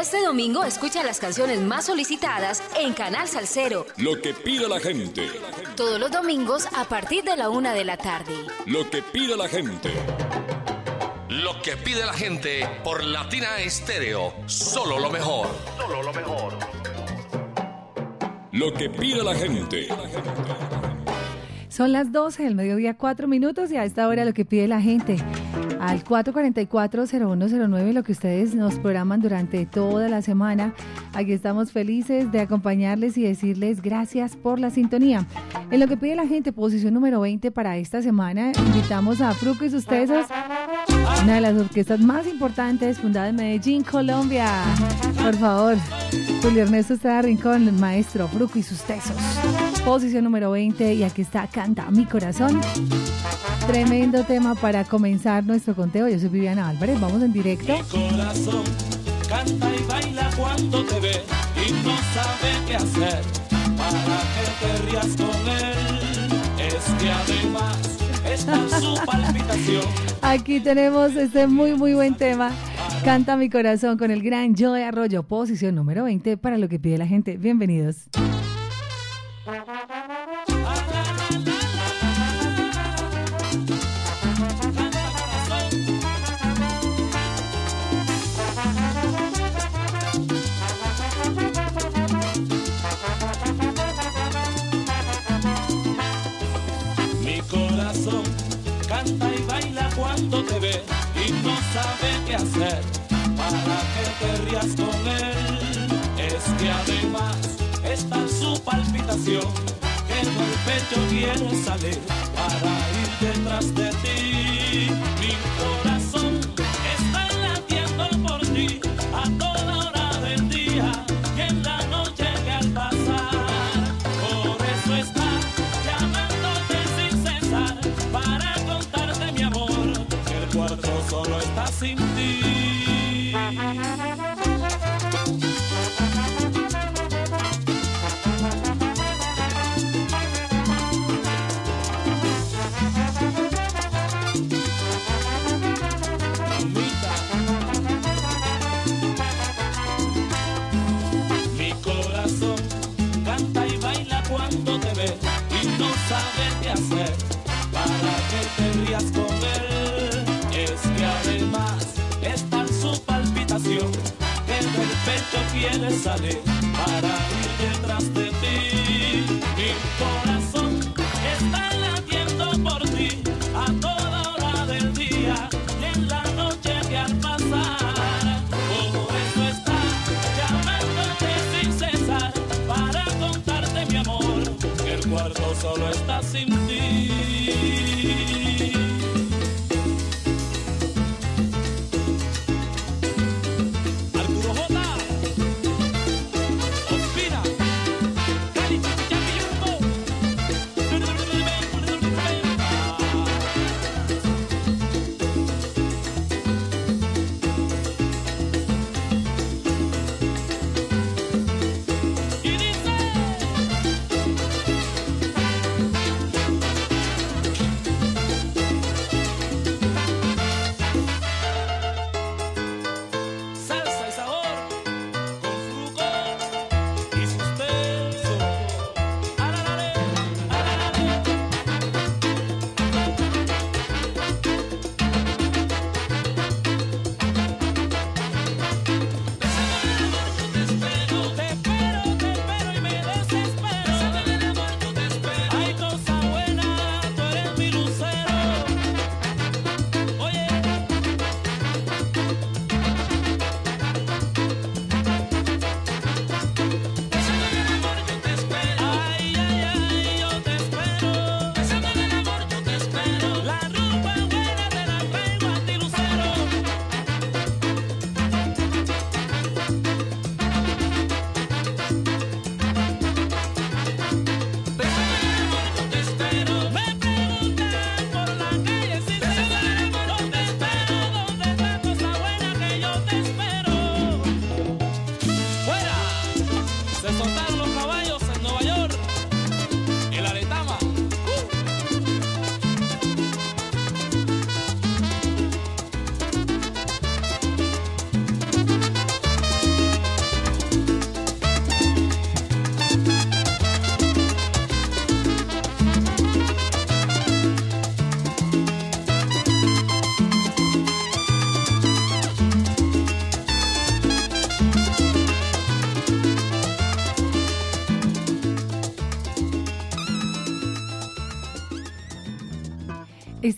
Este domingo escucha las canciones más solicitadas en Canal Salcero. Lo que pide la gente. Todos los domingos a partir de la una de la tarde. Lo que pide la gente. Lo que pide la gente por Latina Estéreo. Solo lo mejor. Solo lo mejor. Lo que pide la gente. Son las 12 del mediodía, 4 minutos y a esta hora lo que pide la gente. Al 444-0109, lo que ustedes nos programan durante toda la semana. Aquí estamos felices de acompañarles y decirles gracias por la sintonía. En lo que pide la gente, posición número 20 para esta semana, invitamos a Fruco y sus tesos, una de las orquestas más importantes fundada en Medellín, Colombia. Por favor, Julio Ernesto está Rincón, maestro Fruco y sus tesos. Posición número 20 y aquí está Canta mi corazón. Tremendo tema para comenzar nuestro conteo. Yo soy Viviana Álvarez, vamos en directo. Mi corazón canta y baila cuando te ve y no sabe qué hacer para que te rías con él. Es que además está su palpitación. Aquí tenemos este muy, muy buen tema. Canta mi corazón con el gran Joe Arroyo, posición número 20 para lo que pide la gente. Bienvenidos. Con él. Es que además está su palpitación que en el pecho quiere salir para ir detrás de ti. Mi corazón está latiendo por ti a toda pecho quiere salir para ir detrás de ti. Mi corazón está latiendo por ti a toda hora del día y en la noche que al pasar. Por eso está llamándote sin cesar para contarte mi amor que el cuarto solo está sin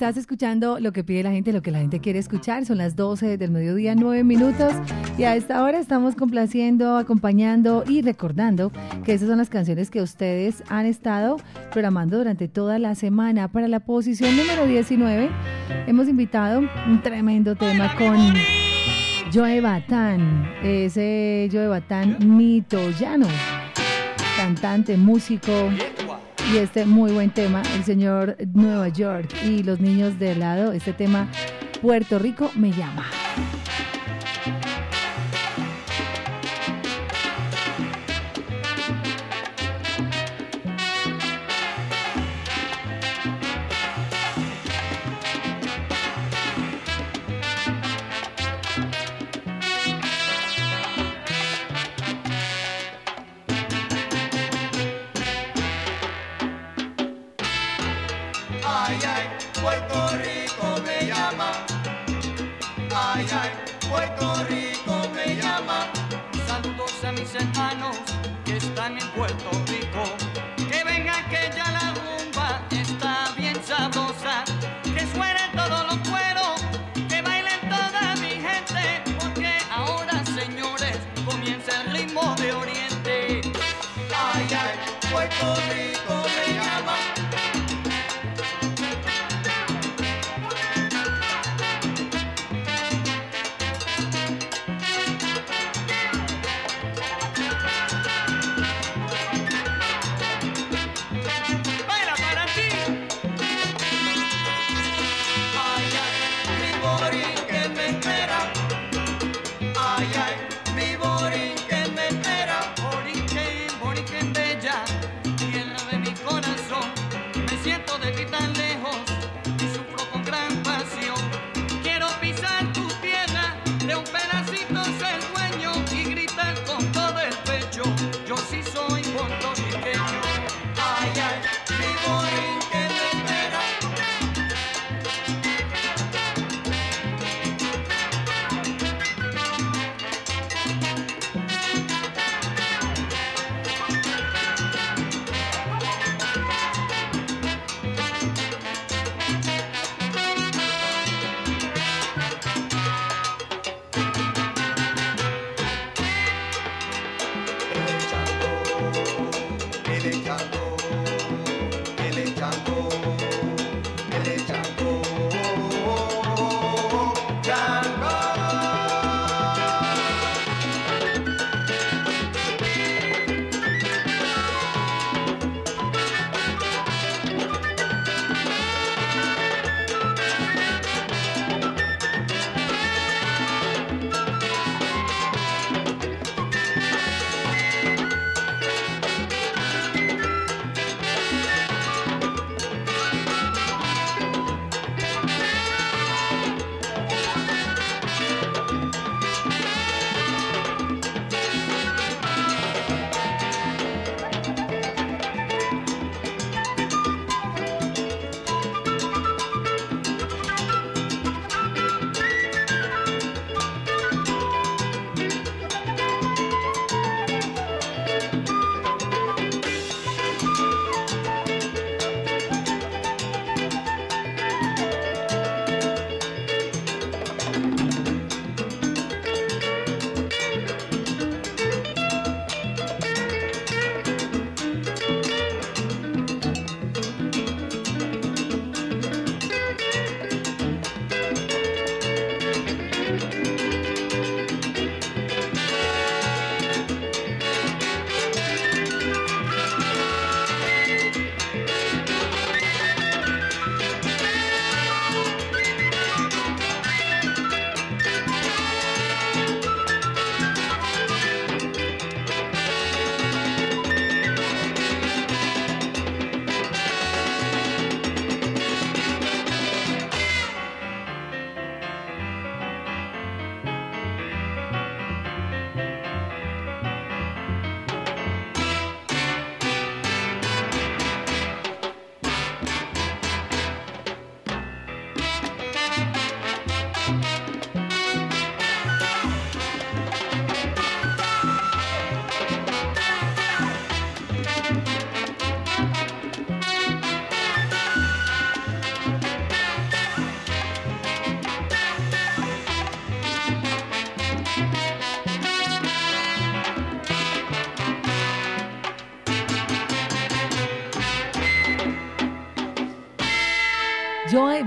Estás escuchando lo que pide la gente, lo que la gente quiere escuchar. Son las 12 del mediodía, 9 minutos. Y a esta hora estamos complaciendo, acompañando y recordando que esas son las canciones que ustedes han estado programando durante toda la semana. Para la posición número 19, hemos invitado un tremendo tema con Joe Batán. Ese Joe Batán mitoyano, cantante, músico y este muy buen tema, el señor Nueva York y los niños de lado, este tema Puerto Rico me llama.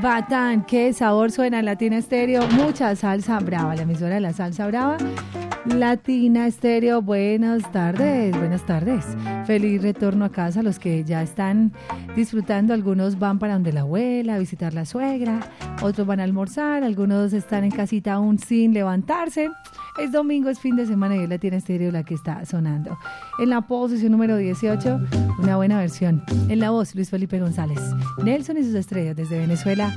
Batán, qué sabor suena en Latina Estéreo, mucha salsa brava, la emisora de la salsa brava. Latina Estéreo, buenas tardes, buenas tardes. Feliz retorno a casa, los que ya están disfrutando, algunos van para donde la abuela, a visitar la suegra, otros van a almorzar, algunos están en casita aún sin levantarse. Es domingo, es fin de semana y es Latina Estéreo la que está sonando. En la posición número 18, una buena versión. En la voz, Luis Felipe González. Nelson y sus estrellas desde Venezuela.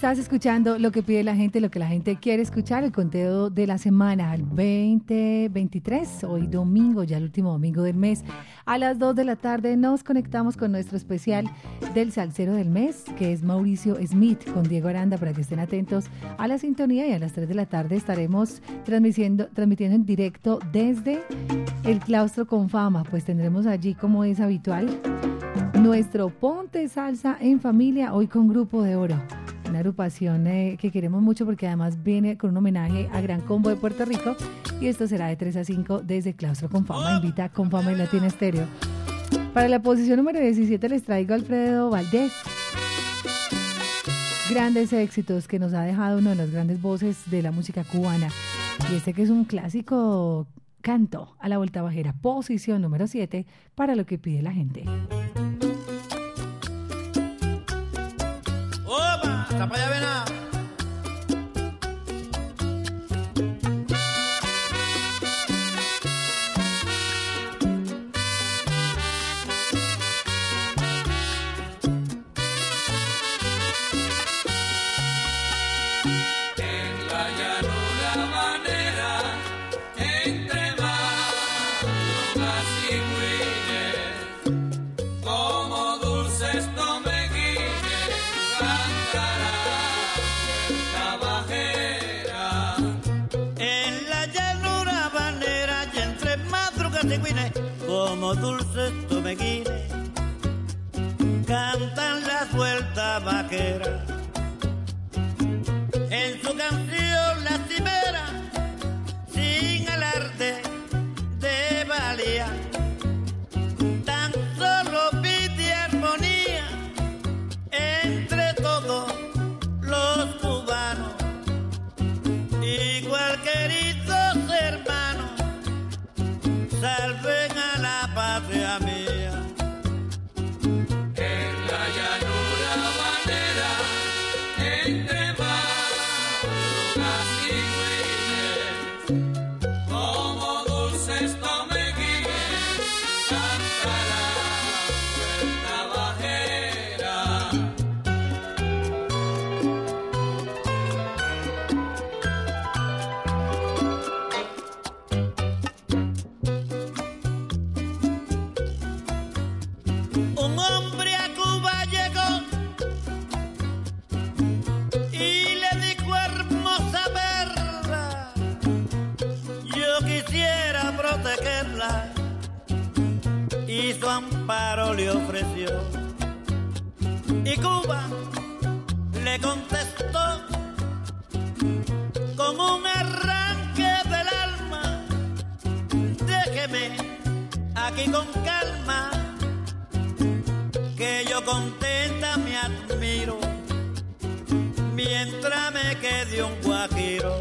Estás escuchando lo que pide la gente, lo que la gente quiere escuchar, el conteo de la semana, el 2023, hoy domingo, ya el último domingo del mes. A las 2 de la tarde nos conectamos con nuestro especial del salsero del mes, que es Mauricio Smith, con Diego Aranda, para que estén atentos a la sintonía y a las 3 de la tarde estaremos transmitiendo, transmitiendo en directo desde el claustro con fama, pues tendremos allí, como es habitual, nuestro Ponte Salsa en familia, hoy con Grupo de Oro una agrupación eh, que queremos mucho porque además viene con un homenaje a Gran Combo de Puerto Rico y esto será de 3 a 5 desde Claustro con Fama, invita a con Fama y Latina Estéreo. Para la posición número 17 les traigo a Alfredo Valdés. Grandes éxitos que nos ha dejado uno de las grandes voces de la música cubana. Y este que es un clásico canto a la vuelta bajera, posición número 7 para lo que pide la gente. ¡Opa! ¡Está para allá, vena! como dulces tomeguines, cantan las vueltas vaqueras. aquí con calma, que yo contenta me admiro, mientras me quede un guajiro,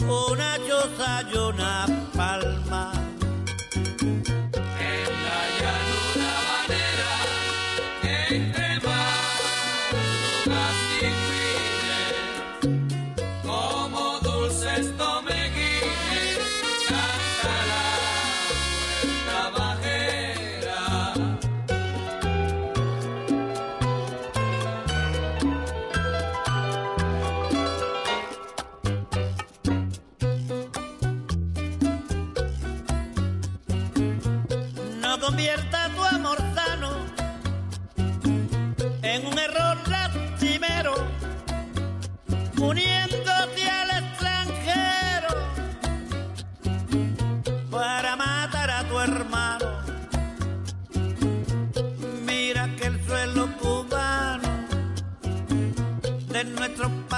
una choza y una palma.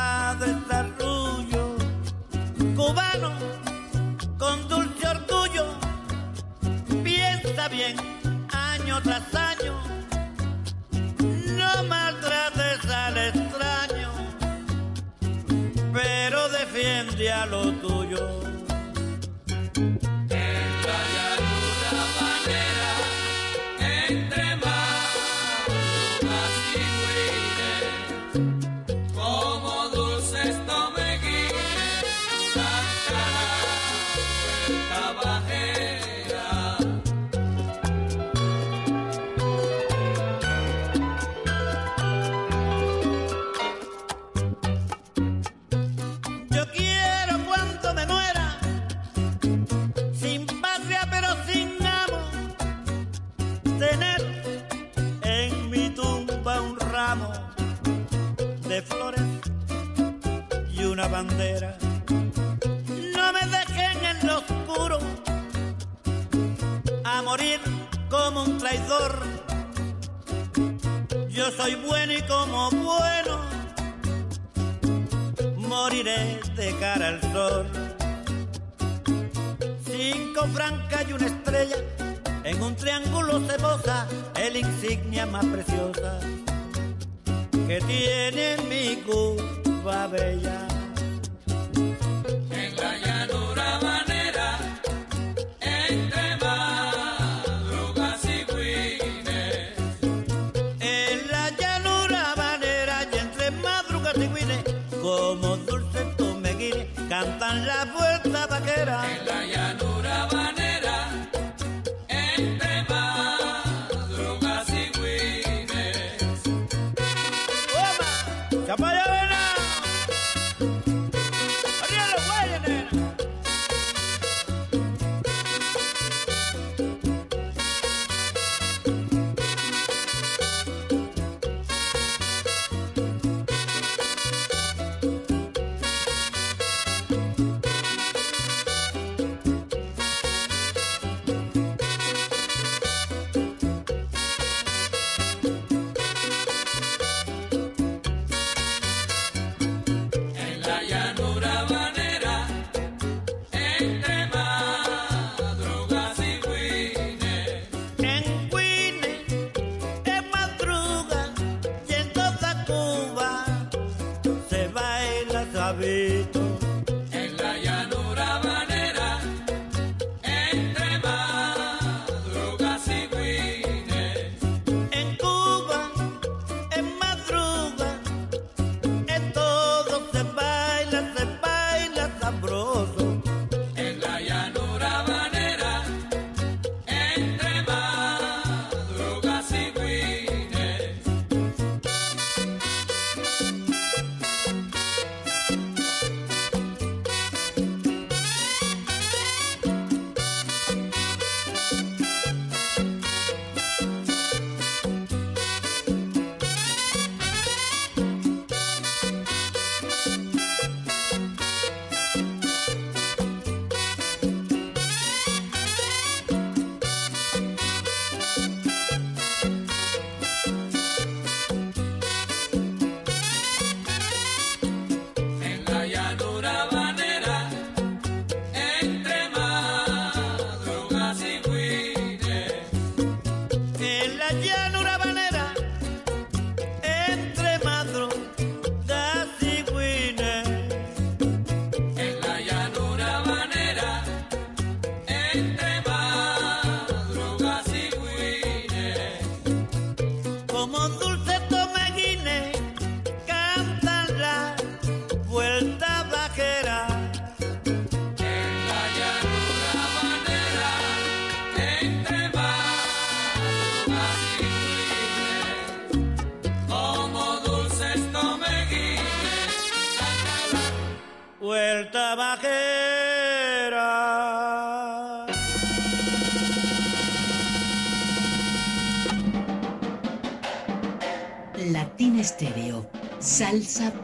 cantado el cubano con dulce orgullo. Piensa bien año tras año, no maltrates al extraño, pero defiende a lo tuyo. como un traidor. Yo soy bueno y como bueno moriré de cara al sol. Cinco francas y una estrella en un triángulo se posa el insignia más preciosa que tiene mi Cuba bella.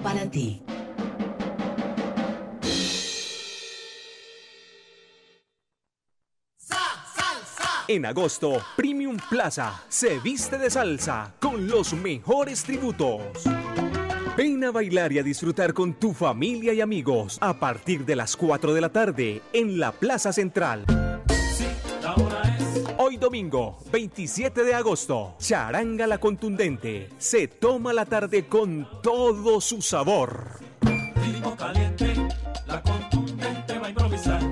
Para ti. En agosto, Premium Plaza se viste de salsa con los mejores tributos. Ven a bailar y a disfrutar con tu familia y amigos a partir de las 4 de la tarde en la Plaza Central. Hoy domingo, 27 de agosto, Charanga la Contundente se toma la tarde con todo su sabor.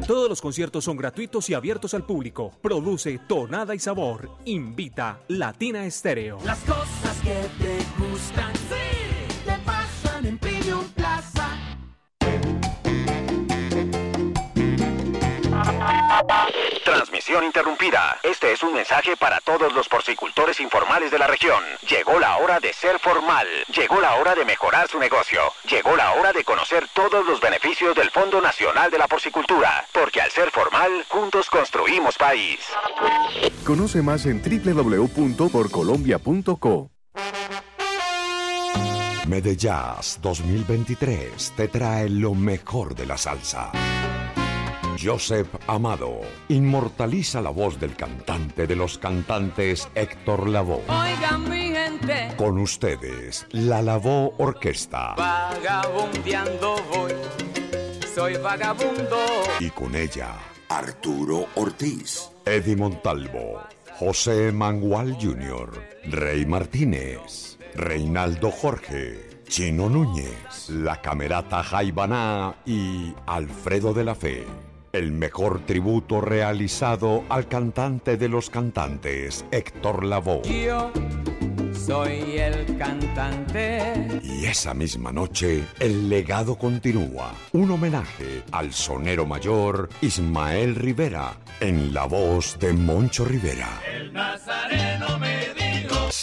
Todos los conciertos son gratuitos y abiertos al público. Produce Tonada y Sabor. Invita Latina Estéreo. Las cosas que te gustan, Interrumpida. Este es un mensaje para todos los porcicultores informales de la región. Llegó la hora de ser formal. Llegó la hora de mejorar su negocio. Llegó la hora de conocer todos los beneficios del Fondo Nacional de la Porcicultura. Porque al ser formal, juntos construimos país. Conoce más en www.porcolombia.co. Medellas 2023 te trae lo mejor de la salsa Joseph Amado inmortaliza la voz del cantante de los cantantes Héctor Lavoe. Oigan mi gente. Con ustedes, la Lavoe Orquesta. Vagabundeando voy, soy vagabundo. Y con ella, Arturo Ortiz, Eddie Montalvo, José Mangual Jr., Rey Martínez, Reinaldo Jorge. Chino Núñez, la camerata Jaibaná y Alfredo de la Fe el mejor tributo realizado al cantante de los cantantes, Héctor Lavoe. Yo soy el cantante. Y esa misma noche, el legado continúa. Un homenaje al sonero mayor Ismael Rivera, en la voz de Moncho Rivera. El nazareno me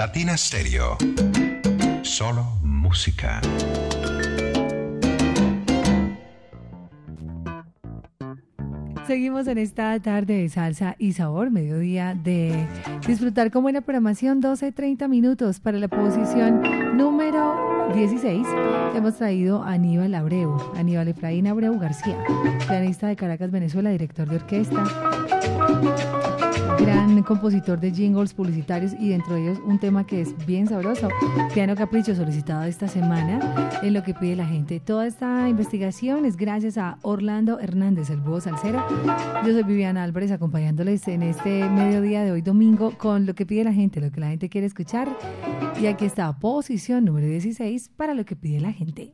Latina Stereo. Solo música. Seguimos en esta tarde de salsa y sabor, mediodía de disfrutar con buena programación, 12-30 minutos para la posición número 16. Hemos traído a Aníbal Abreu, Aníbal Efraín Abreu García, pianista de Caracas, Venezuela, director de orquesta gran compositor de jingles publicitarios y dentro de ellos un tema que es bien sabroso, Piano Capricho, solicitado esta semana en lo que pide la gente. Toda esta investigación es gracias a Orlando Hernández, el búho salsero. Yo soy Viviana Álvarez acompañándoles en este mediodía de hoy domingo con lo que pide la gente, lo que la gente quiere escuchar. Y aquí está posición número 16 para lo que pide la gente.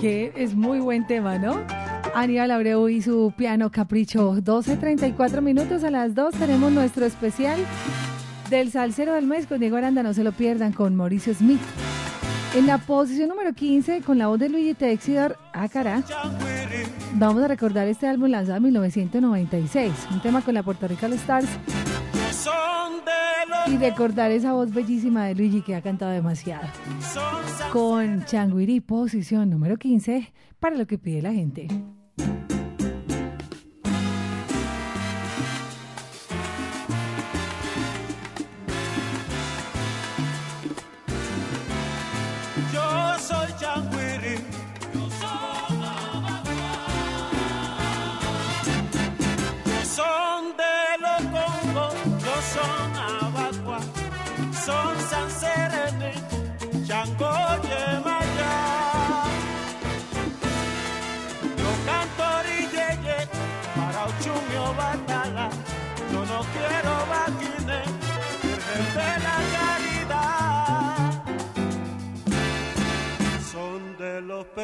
Es muy buen tema, ¿no? Aníbal Abreu y su piano capricho. 12.34 minutos a las 2 tenemos nuestro especial del Salcero del Mes con Diego Aranda. No se lo pierdan con Mauricio Smith. En la posición número 15, con la voz de Luigi Texidor, ah, vamos a recordar este álbum lanzado en 1996. Un tema con la Puerto Rico Stars. Y recordar esa voz bellísima de Luigi que ha cantado demasiado. Con Changuiri, posición número 15, para lo que pide la gente.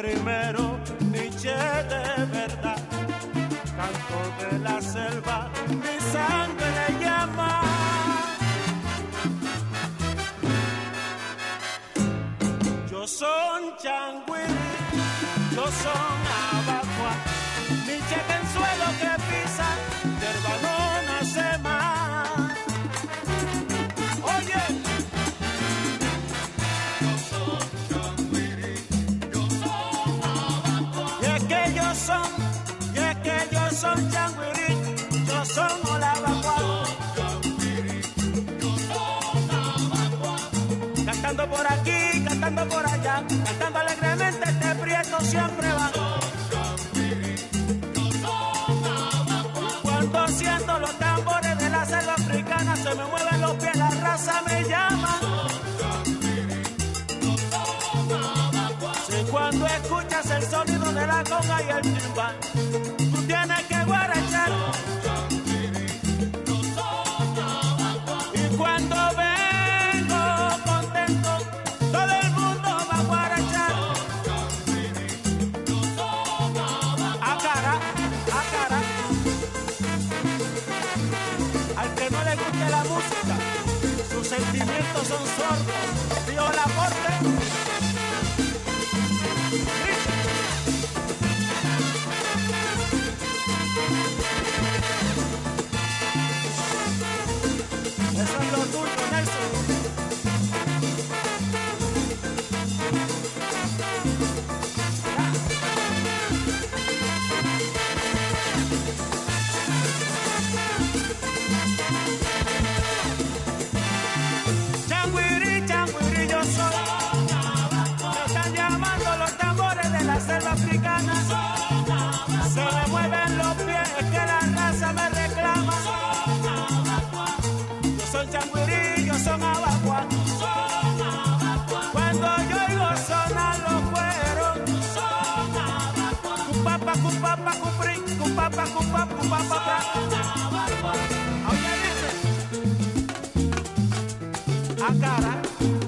primero, Nietzsche de verdad. Canto de la selva, mi sangre le llama. Yo soy changuí, yo soy cantando por allá, cantando alegremente este prieto siempre va. Cuando siento los tambores de la selva africana, se me mueven los pies, la raza me llama. Si cuando escuchas el sonido de la conga y el timbal. Ah, caralho.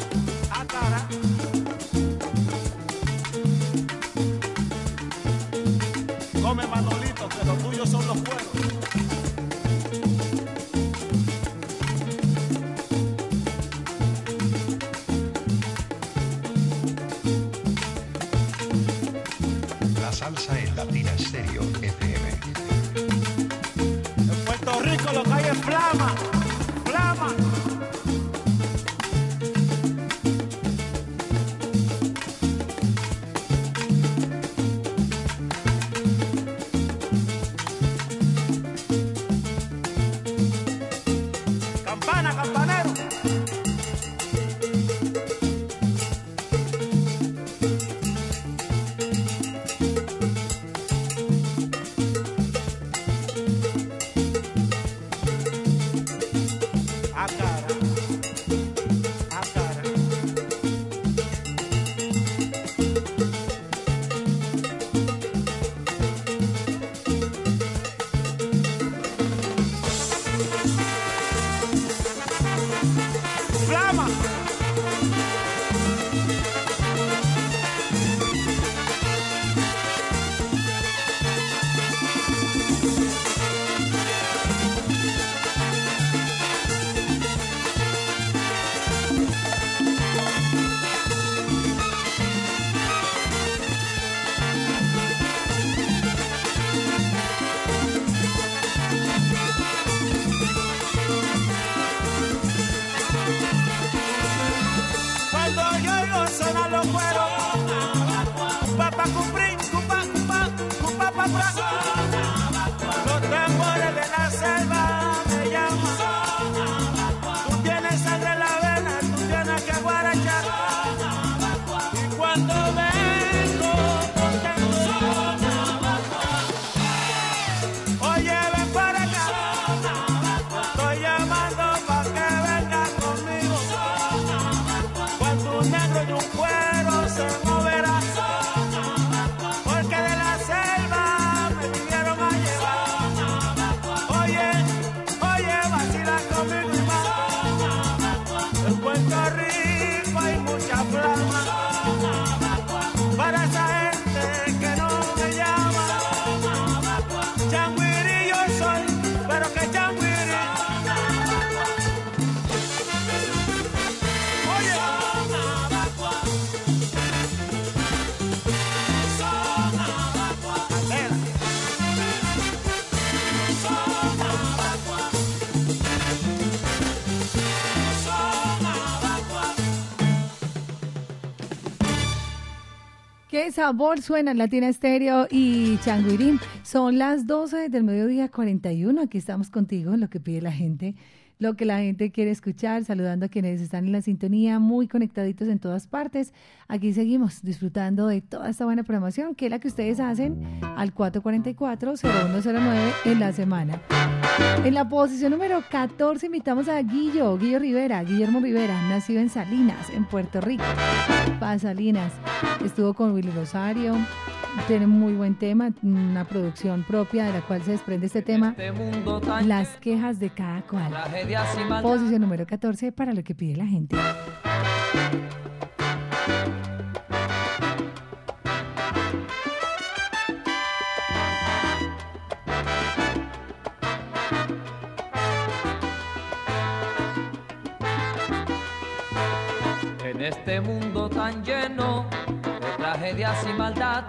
Sabor suena en Latina Estéreo y Changuirín. Son las 12 del mediodía 41. Aquí estamos contigo en lo que pide la gente, lo que la gente quiere escuchar, saludando a quienes están en la sintonía, muy conectaditos en todas partes. Aquí seguimos disfrutando de toda esta buena programación, que es la que ustedes hacen al 444-0109 en la semana. En la posición número 14 invitamos a Guillo, Guillo Rivera, Guillermo Rivera, nacido en Salinas, en Puerto Rico. Para Salinas. Estuvo con Willy Rosario. Tiene muy buen tema, una producción propia de la cual se desprende este tema. Las quejas de cada cual. Posición número 14 para lo que pide la gente. En este mundo tan lleno de tragedias y maldad,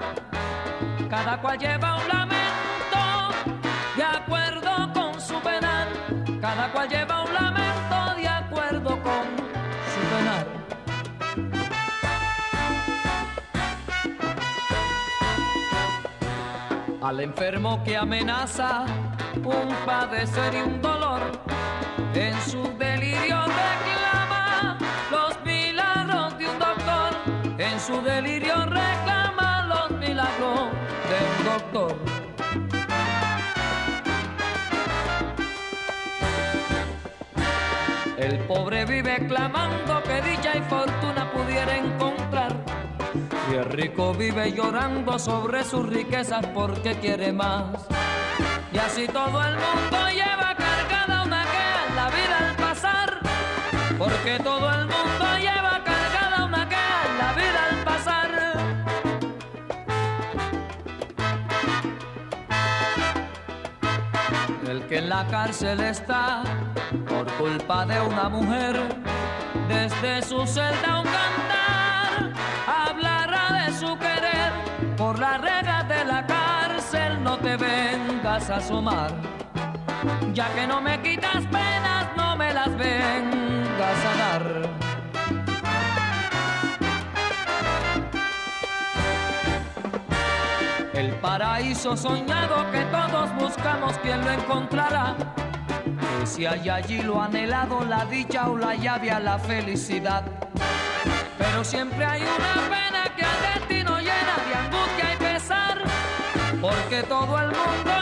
cada cual lleva un lamento lleva un lamento de acuerdo con su penal. Al enfermo que amenaza un padecer y un dolor, en su delirio reclama los milagros de un doctor. En su delirio reclama los milagros de un doctor. El pobre vive clamando que dicha y fortuna pudiera encontrar. Y el rico vive llorando sobre sus riquezas porque quiere más. Y así todo el mundo lleva cargada una queja en la vida al pasar. Porque todo el mundo lleva cargada una queja en la vida al pasar. El que en la cárcel está culpa de una mujer, desde su celda un cantar hablará de su querer. Por las reglas de la cárcel no te vengas a asomar, ya que no me quitas penas, no me las vengas a dar. El paraíso soñado que todos buscamos, ¿quién lo encontrará? Si hay allí lo anhelado, la dicha o la llave a la felicidad. Pero siempre hay una pena que al destino llena de angustia y pesar, porque todo el mundo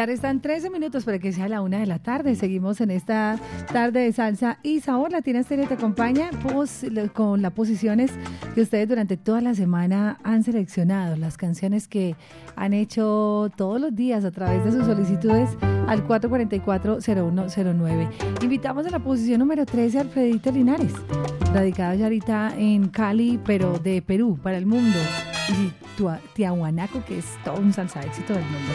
Ya restan 13 minutos para que sea la una de la tarde. Seguimos en esta tarde de salsa y sabor. Latina Estéreo te acompaña lo- con las posiciones que ustedes durante toda la semana han seleccionado, las canciones que han hecho todos los días a través de sus solicitudes al 444-0109. Invitamos a la posición número 13 a Alfredito Linares, radicado ya ahorita en Cali, pero de Perú, para el mundo. Y Tiahuanaco, que es todo un salsa éxito del mundo.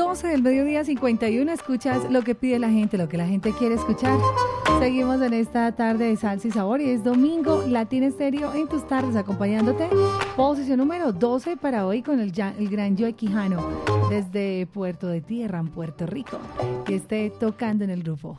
12 del mediodía 51. Escuchas lo que pide la gente, lo que la gente quiere escuchar. Seguimos en esta tarde de salsa y sabor y es domingo Latina Estéreo en tus tardes acompañándote. Posición número 12 para hoy con el, el gran Joe Quijano desde Puerto de Tierra en Puerto Rico que esté tocando en el grupo.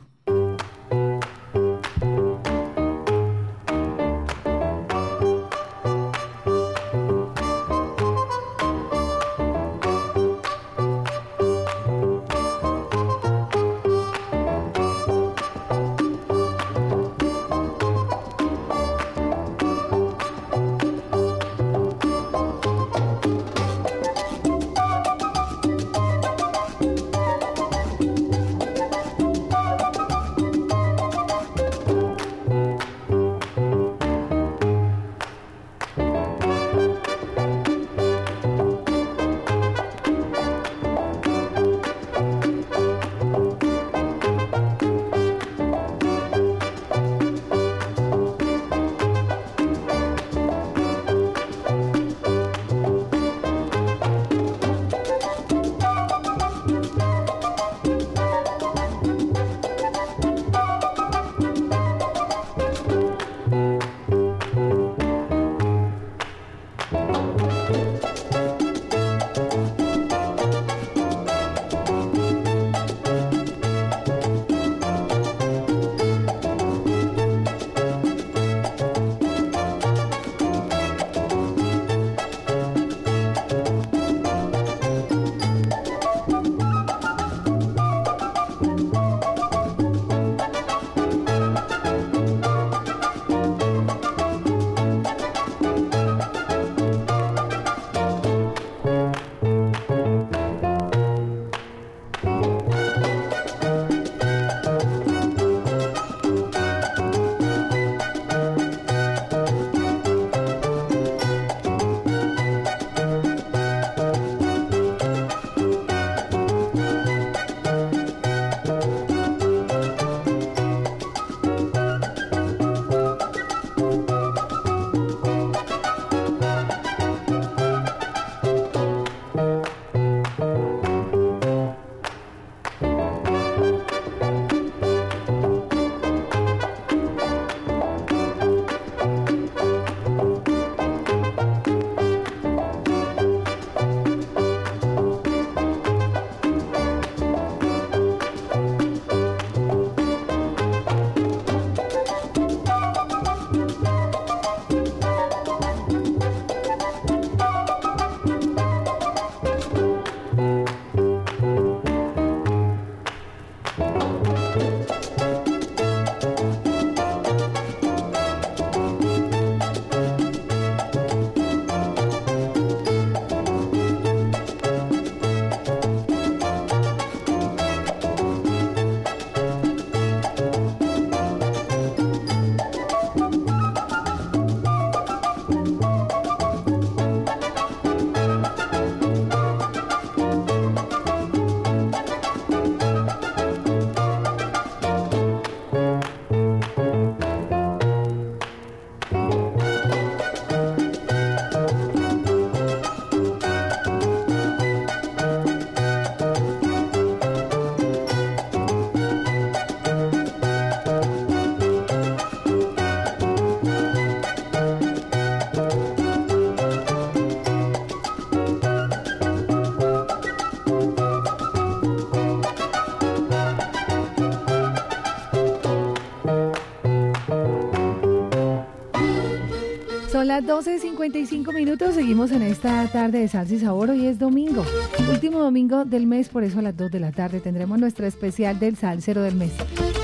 Las 12.55 minutos, seguimos en esta tarde de salsa y sabor, hoy es domingo, último domingo del mes, por eso a las 2 de la tarde tendremos nuestra especial del salsero del mes.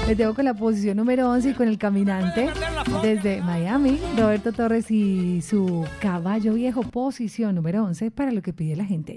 Les dejo con la posición número 11 y con el caminante desde Miami, Roberto Torres y su caballo viejo, posición número 11 para lo que pide la gente.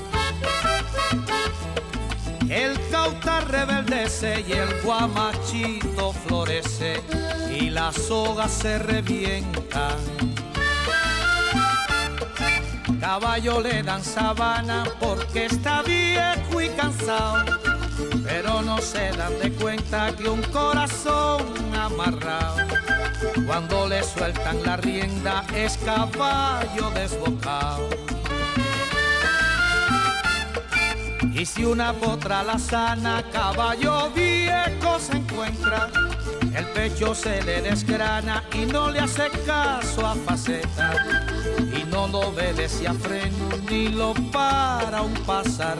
El cauta rebeldece y el guamachito florece y la soga se revienta. Caballo le dan sabana porque está viejo y cansado, pero no se dan de cuenta que un corazón amarrado, cuando le sueltan la rienda es caballo desbocado. Y si una potra la sana, caballo viejo se encuentra, el pecho se le desgrana y no le hace caso a faceta. Y no lo obedece a freno ni lo para un pasar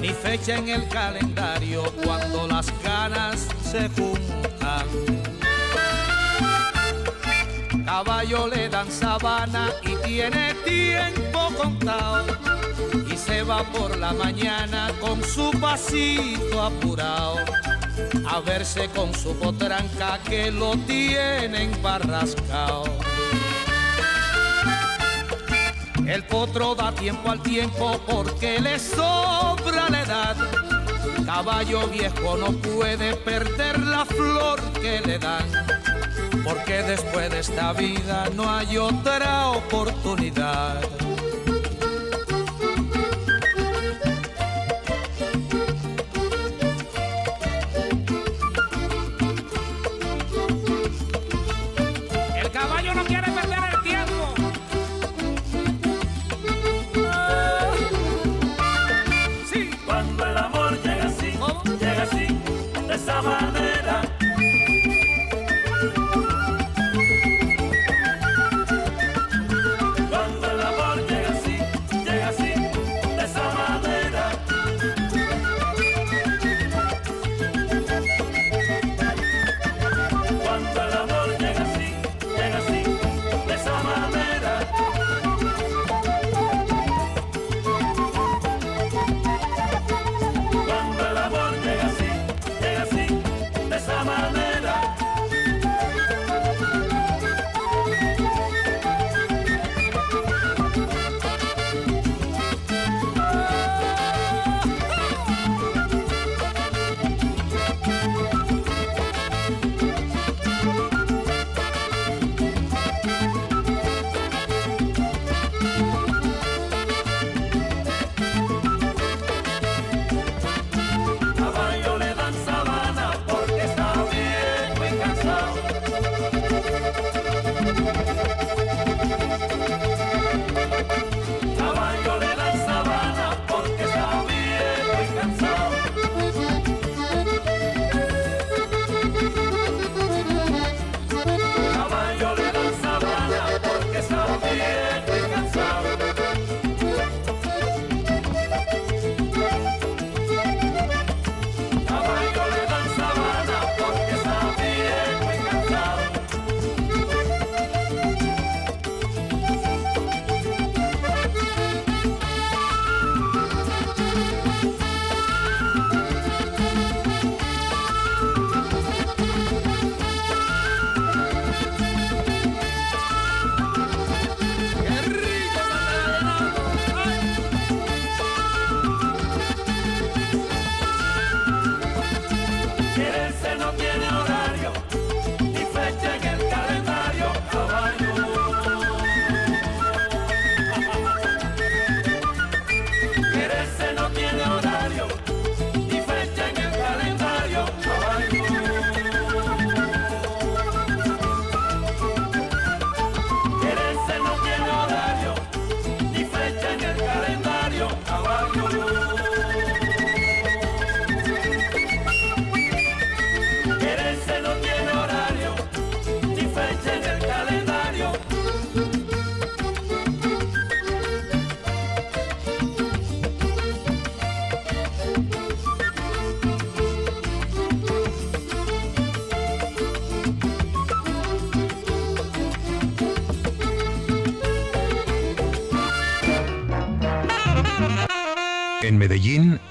ni fecha en el calendario cuando las ganas se juntan. Caballo le dan sabana y tiene tiempo contado y se va por la mañana con su pasito apurado a verse con su potranca que lo tienen barrascao. El potro da tiempo al tiempo porque le sobra Caballo viejo no puede perder la flor que le dan. Porque después de esta vida no hay otra oportunidad.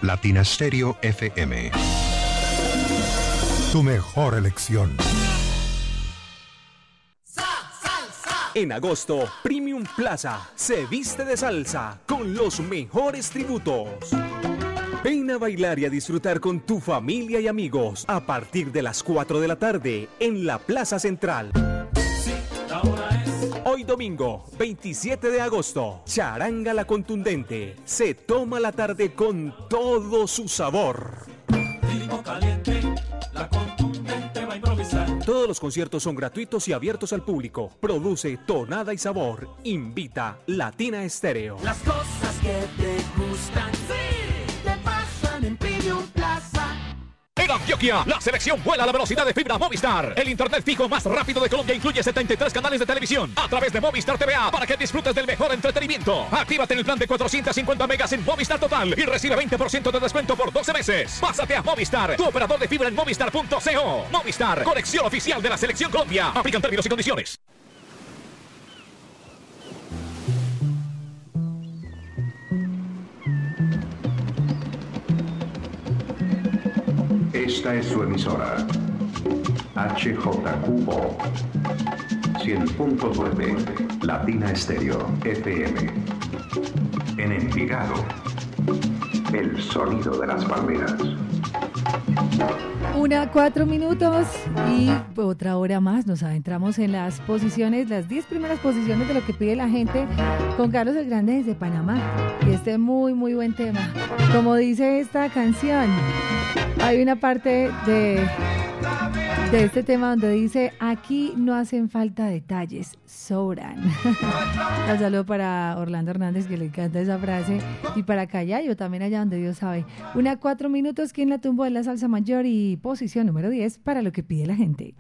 Latina Stereo FM. Tu mejor elección. En agosto, Premium Plaza se viste de salsa con los mejores tributos. Ven a bailar y a disfrutar con tu familia y amigos a partir de las 4 de la tarde en la Plaza Central. Domingo, 27 de agosto, Charanga la Contundente se toma la tarde con todo su sabor. caliente, la contundente va a improvisar. Todos los conciertos son gratuitos y abiertos al público. Produce Tonada y Sabor. Invita Latina Estéreo. Las cosas que te gustan, sí, La selección vuela a la velocidad de fibra Movistar. El internet fijo más rápido de Colombia incluye 73 canales de televisión a través de Movistar TVA para que disfrutes del mejor entretenimiento. Actívate en el plan de 450 megas en Movistar Total y recibe 20% de descuento por 12 meses. Pásate a Movistar, tu operador de fibra en movistar.co. Movistar, conexión oficial de la selección Colombia. Aplican términos y condiciones. Esta es su emisora. HJQO 100.9 Latina Estéreo FM. En Envigado. El sonido de las palmeras. Una, cuatro minutos y otra hora más nos adentramos en las posiciones, las 10 primeras posiciones de lo que pide la gente con Carlos el Grande desde Panamá. Y este muy, muy buen tema. Como dice esta canción, hay una parte de, de este tema donde dice, aquí no hacen falta detalles, sobran. Un saludo para Orlando Hernández que le encanta esa frase y para Callayo también allá donde Dios sabe. Una, cuatro minutos, quien la tumbó en la salsa mayor y posición número 10 para lo que pide la gente.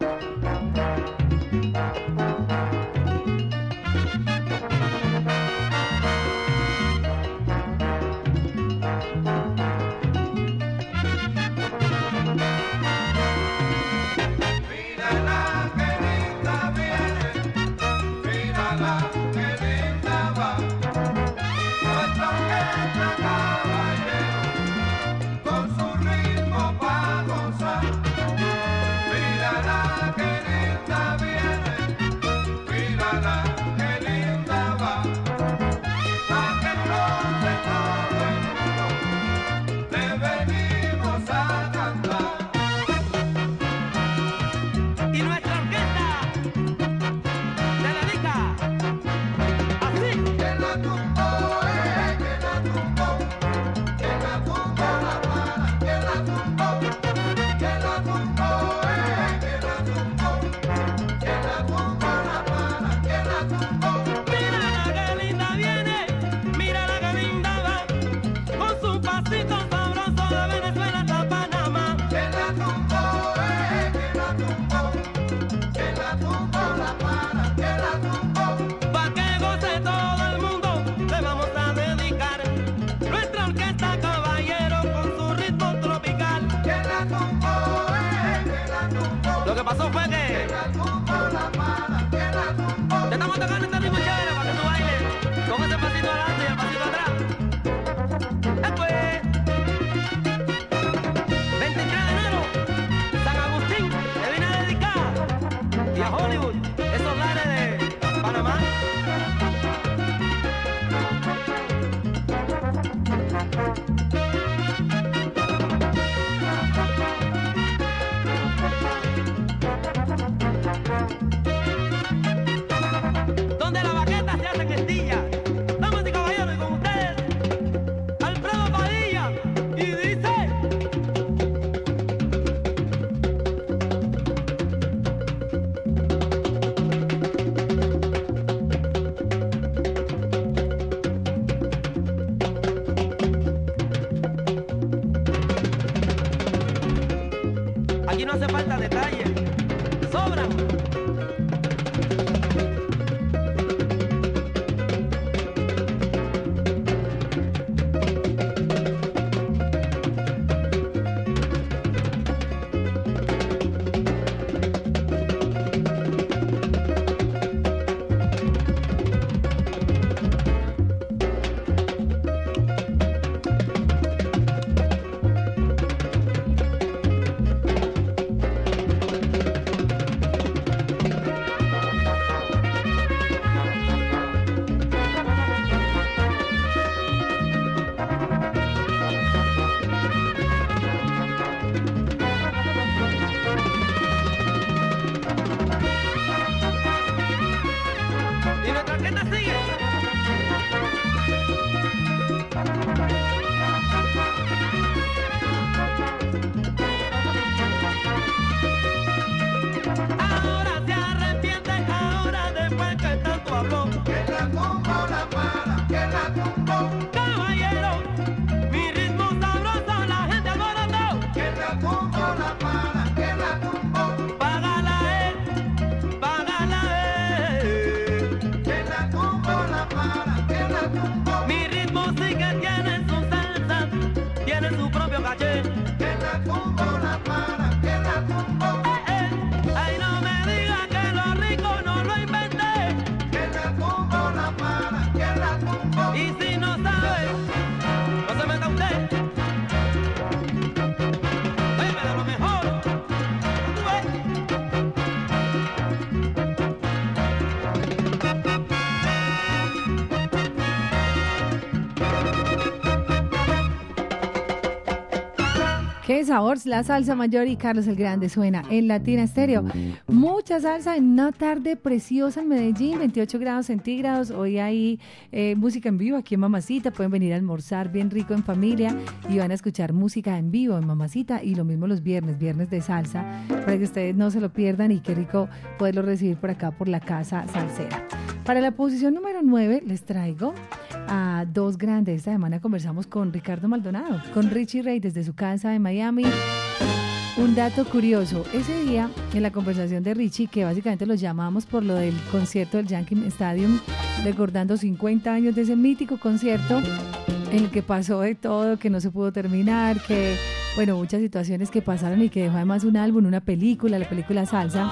Sabor, la salsa mayor y Carlos el Grande suena en Latina Estéreo. Mucha salsa en una tarde preciosa en Medellín, 28 grados centígrados. Hoy hay eh, música en vivo aquí en Mamacita. Pueden venir a almorzar bien rico en familia y van a escuchar música en vivo en Mamacita. Y lo mismo los viernes, viernes de salsa, para que ustedes no se lo pierdan y qué rico poderlo recibir por acá por la casa salsera. Para la posición número 9 les traigo a dos grandes. Esta semana conversamos con Ricardo Maldonado, con Richie Ray desde su casa de Miami. Un dato curioso, ese día en la conversación de Richie, que básicamente los llamamos por lo del concierto del Yankee Stadium, recordando 50 años de ese mítico concierto en el que pasó de todo, que no se pudo terminar, que, bueno, muchas situaciones que pasaron y que dejó además un álbum, una película, la película Salsa.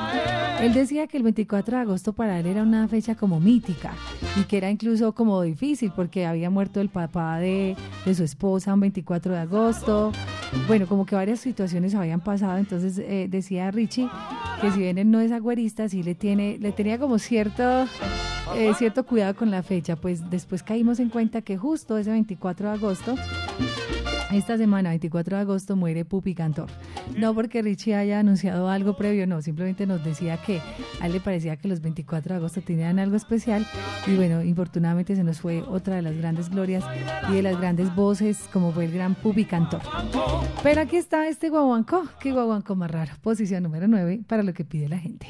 Él decía que el 24 de agosto para él era una fecha como mítica y que era incluso como difícil porque había muerto el papá de, de su esposa un 24 de agosto. Bueno, como que varias situaciones habían pasado, entonces eh, decía Richie que si bien él no es agüerista, sí le, tiene, le tenía como cierto, eh, cierto cuidado con la fecha. Pues después caímos en cuenta que justo ese 24 de agosto esta semana, 24 de agosto, muere Pupi Cantor. No porque Richie haya anunciado algo previo, no, simplemente nos decía que a él le parecía que los 24 de agosto tenían algo especial y bueno, infortunadamente se nos fue otra de las grandes glorias y de las grandes voces como fue el gran Pupi Cantor. Pero aquí está este guaguancó, qué guaguancó más raro, posición número 9 para lo que pide la gente.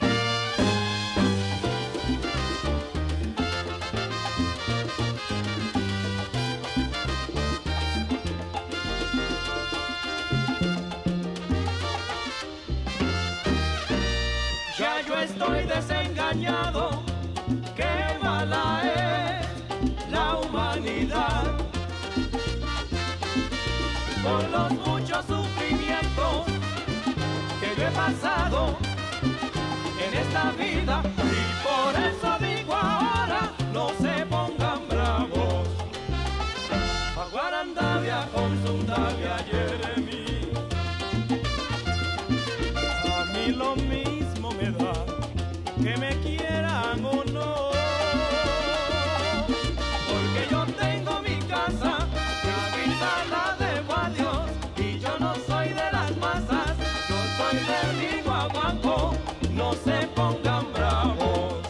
Pongan bravos.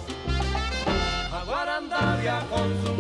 A Guarandavia con su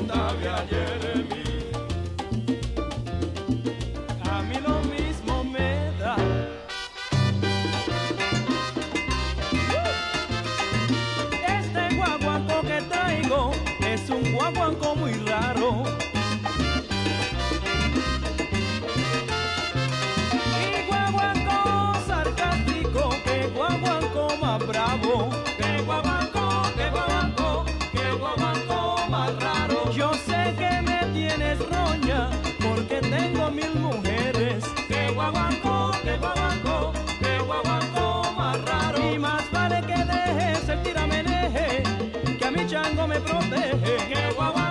me protege.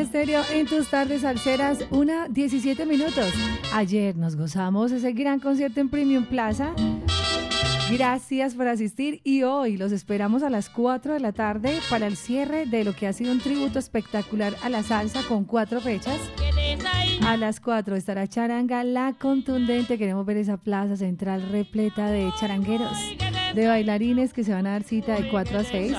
En tus tardes salseras, una 17 minutos. Ayer nos gozamos ese gran concierto en Premium Plaza. Gracias por asistir y hoy los esperamos a las 4 de la tarde para el cierre de lo que ha sido un tributo espectacular a la salsa con cuatro fechas. A las 4 estará Charanga La Contundente. Queremos ver esa plaza central repleta de charangueros, de bailarines que se van a dar cita de 4 a 6.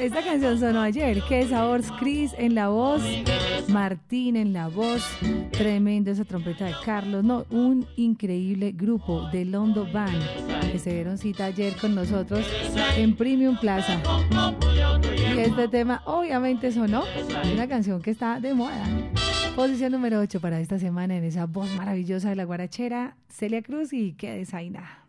Esta canción sonó ayer. Qué sabor, Chris en la voz, Martín en la voz, tremendo esa trompeta de Carlos. No, un increíble grupo de Londo Band que se dieron cita ayer con nosotros en Premium Plaza. Y este tema obviamente sonó una canción que está de moda. Posición número 8 para esta semana en esa voz maravillosa de la guarachera, Celia Cruz y qué desaina.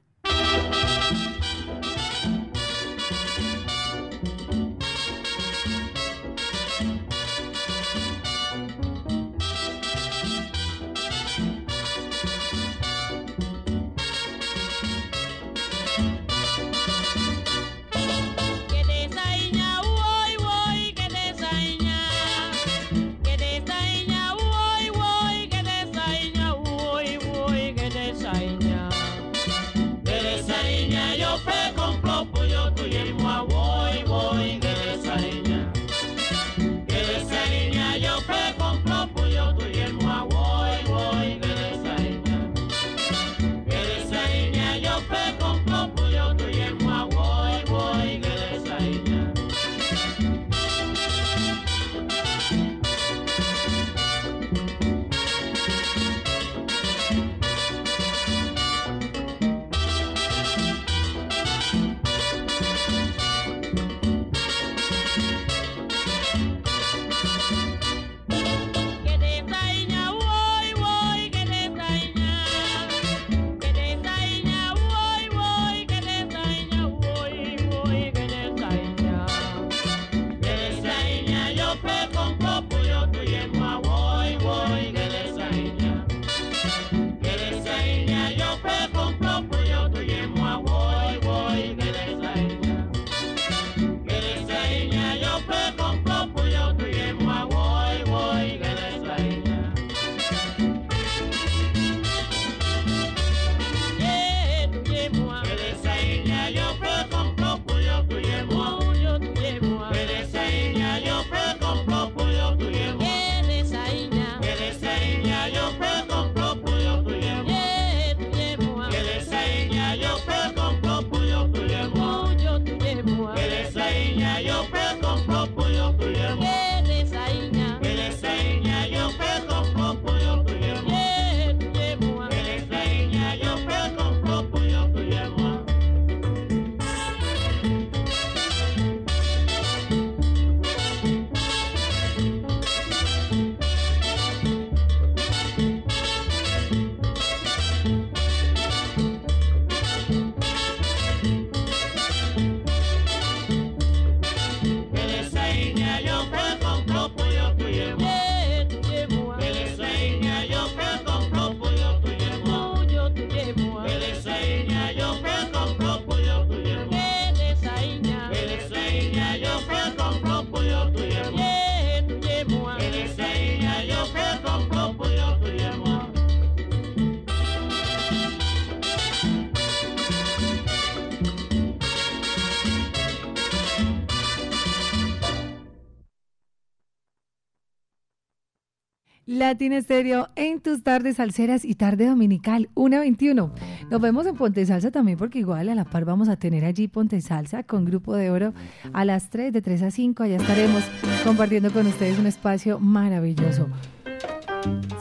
Latina Estéreo en tus tardes salseras y tarde dominical, 1.21. Nos vemos en Ponte Salsa también porque igual a la par vamos a tener allí Ponte Salsa con Grupo de Oro a las 3, de 3 a 5. Allá estaremos compartiendo con ustedes un espacio maravilloso.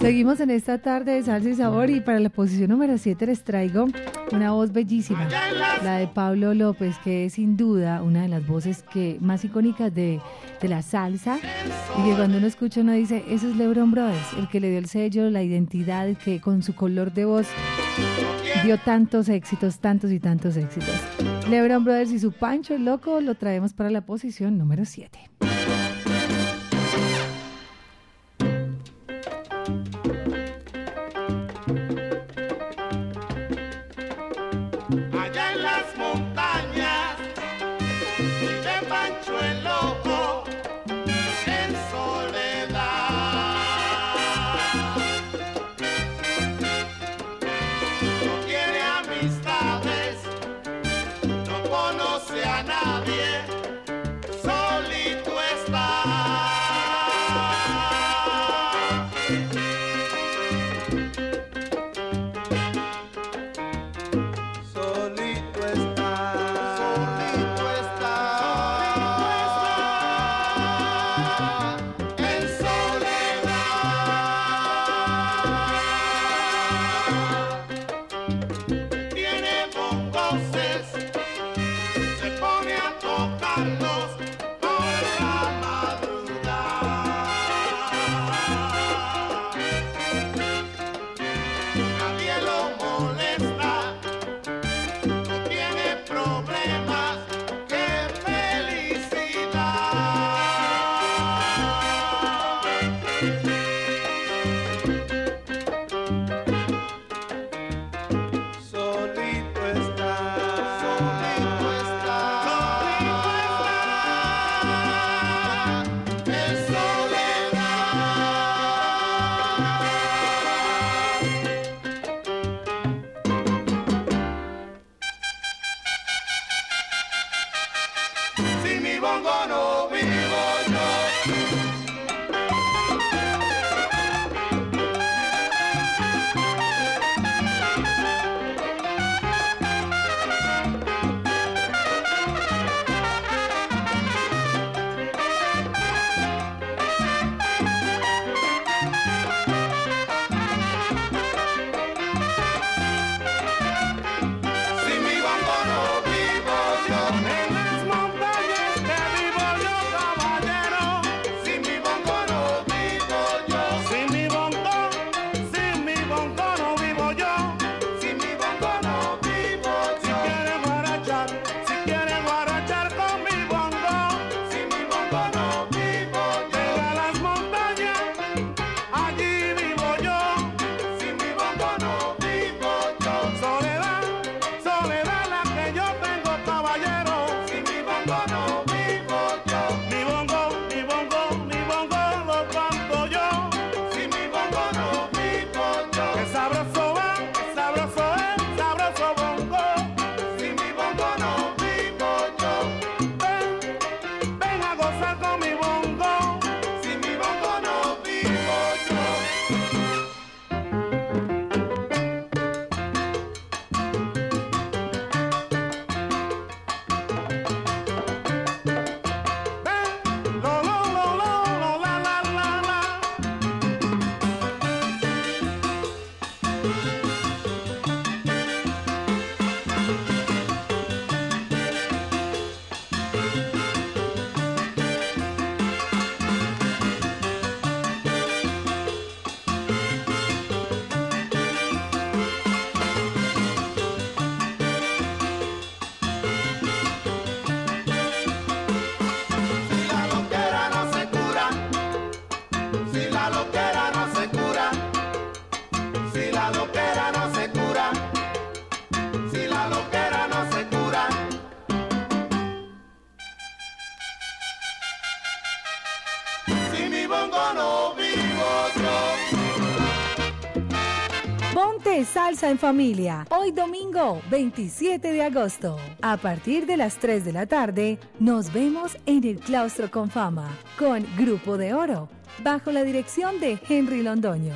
Seguimos en esta tarde de salsa y sabor y para la posición número 7 les traigo una voz bellísima, la de Pablo López, que es sin duda una de las voces que más icónicas de, de la salsa y que cuando uno escucha uno dice, ese es Lebron Brothers, el que le dio el sello, la identidad, que con su color de voz dio tantos éxitos, tantos y tantos éxitos. Lebron Brothers y su Pancho el Loco lo traemos para la posición número 7. En Familia, hoy domingo 27 de agosto. A partir de las 3 de la tarde, nos vemos en el Claustro con Fama, con Grupo de Oro, bajo la dirección de Henry Londoño.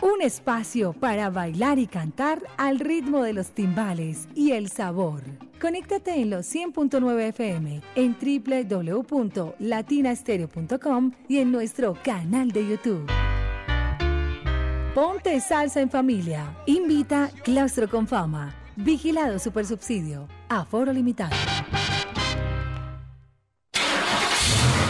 Un espacio para bailar y cantar al ritmo de los timbales y el sabor. Conéctate en los 100.9 FM, en www.latinastereo.com y en nuestro canal de YouTube. Ponte salsa en familia. Invita Claustro con Fama. Vigilado Supersubsidio. Aforo limitado.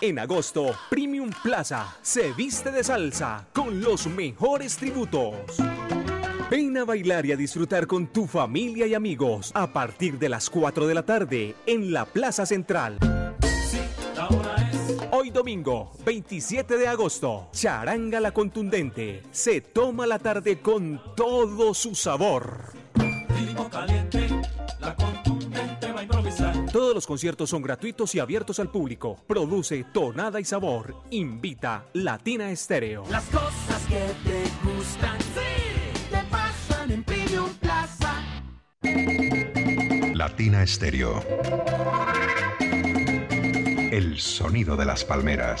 En agosto, Premium Plaza se viste de salsa con los mejores tributos. Ven a bailar y a disfrutar con tu familia y amigos a partir de las 4 de la tarde en la Plaza Central. Hoy domingo, 27 de agosto, Charanga la Contundente se toma la tarde con todo su sabor. Caliente, la contundente. Todos los conciertos son gratuitos y abiertos al público. Produce Tonada y Sabor. Invita Latina Estéreo. Las cosas que te gustan, sí, te pasan en Premium Plaza. Latina Estéreo. El sonido de las palmeras.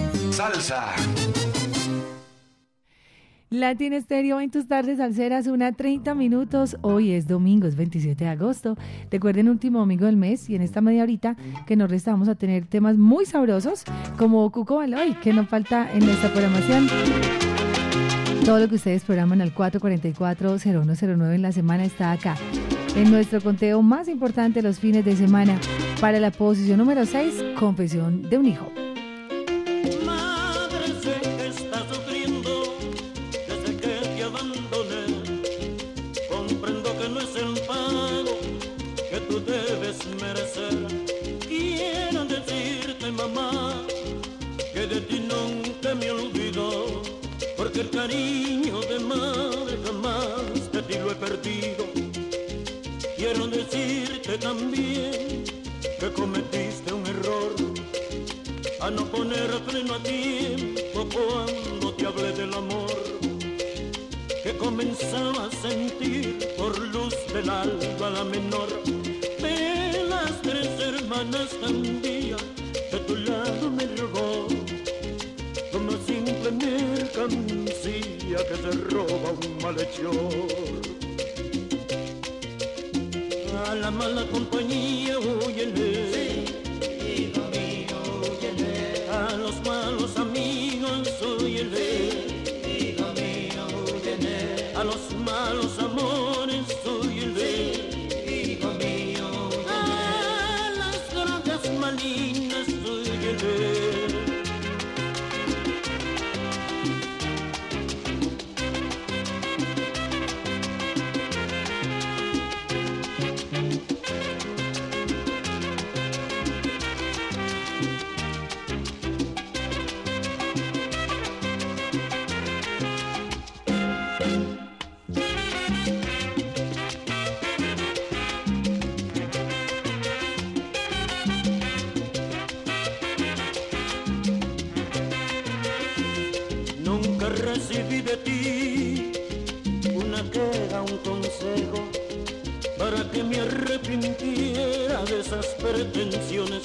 Salsa. Latin Estéreo en tus tardes salseras, una 30 minutos. Hoy es domingo, es 27 de agosto. Recuerden, último domingo del mes y en esta media horita que nos resta vamos a tener temas muy sabrosos como Cuco Baloy, que no falta en nuestra programación. Todo lo que ustedes programan al 444-0109 en la semana está acá. En nuestro conteo más importante los fines de semana para la posición número 6, Confesión de un hijo. Decirte también que cometiste un error a no poner freno a tiempo cuando te hablé del amor que comenzaba a sentir por luz del alba la menor. De las tres hermanas también de tu lado me robó como simple mercancía que se roba un malhechor la mala compañía huyele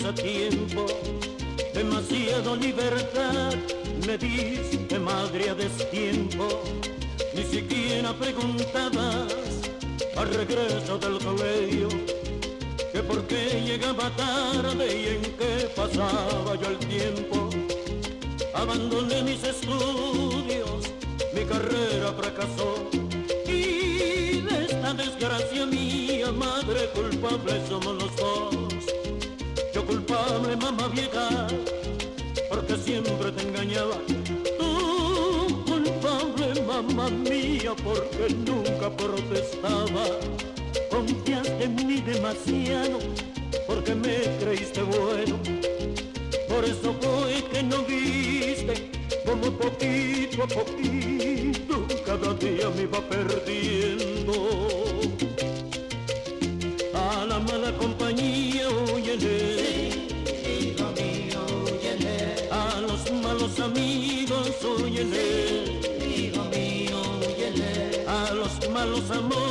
pretensiones a tiempo. Demasiado libertad me diste madre a destiempo, ni siquiera preguntabas al regreso del colegio que por qué llegaba tarde y en qué pasaba yo el tiempo. Abandoné mis estudios, mi carrera fracasó y de esta desgracia mía, madre culpable somos los dos. Culpable, mamá vieja, porque siempre te engañaba. Tú culpable, mamá mía, porque nunca protestaba. Confiaste en mí demasiado, porque me creíste bueno. Por eso fue que no viste como poquito a poquito cada día me iba perdiendo. Los amores,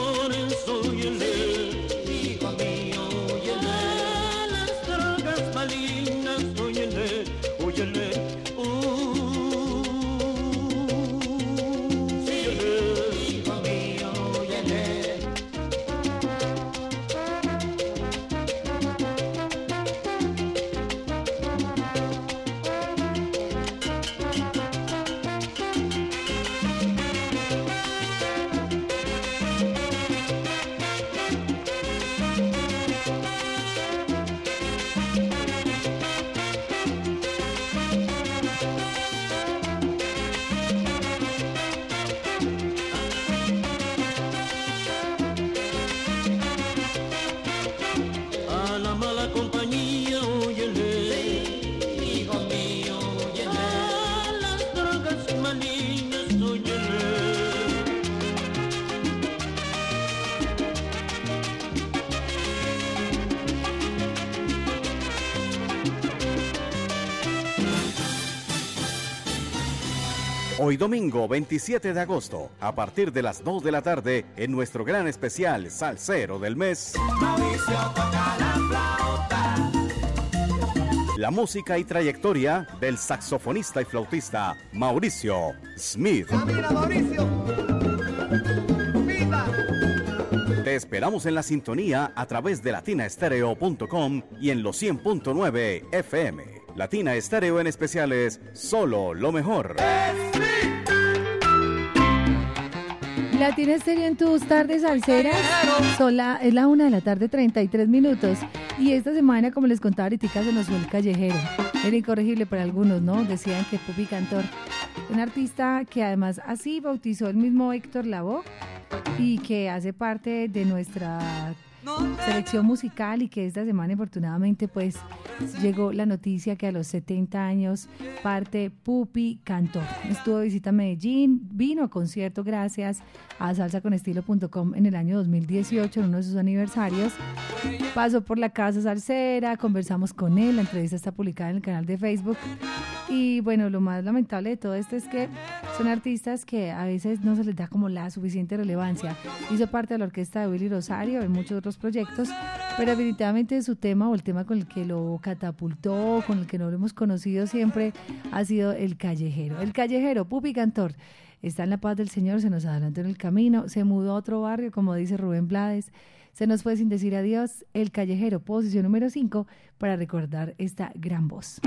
Hoy domingo 27 de agosto, a partir de las 2 de la tarde, en nuestro gran especial Salsero del Mes, Mauricio toca la flauta. la música y trayectoria del saxofonista y flautista Mauricio Smith. Mira, Mauricio. Vida. Te esperamos en la sintonía a través de latinaestereo.com y en los 100.9 FM. Latina Estéreo en especiales, solo lo mejor. Latina Estéreo en tus tardes salseras. Son la, es la una de la tarde, 33 minutos. Y esta semana, como les contaba ahorita, se nos fue el callejero. Era incorregible para algunos, ¿no? Decían que Pupi Cantor, un artista que además así bautizó el mismo Héctor Lavoe y que hace parte de nuestra selección musical y que esta semana afortunadamente pues llegó la noticia que a los 70 años parte Pupi Cantor. Estuvo de visita a Medellín, vino a concierto gracias a salsaconestilo.com en el año 2018 en uno de sus aniversarios. Pasó por la casa salsera, conversamos con él, la entrevista está publicada en el canal de Facebook. Y bueno, lo más lamentable de todo esto es que son artistas que a veces no se les da como la suficiente relevancia. Hizo parte de la orquesta de Willy Rosario, en muchos otros proyectos, pero definitivamente su tema o el tema con el que lo catapultó, con el que no lo hemos conocido siempre, ha sido el callejero. El callejero, Pupi Cantor, está en la paz del Señor, se nos adelantó en el camino, se mudó a otro barrio, como dice Rubén Blades. Se nos fue sin decir adiós el callejero, posición número 5, para recordar esta gran voz.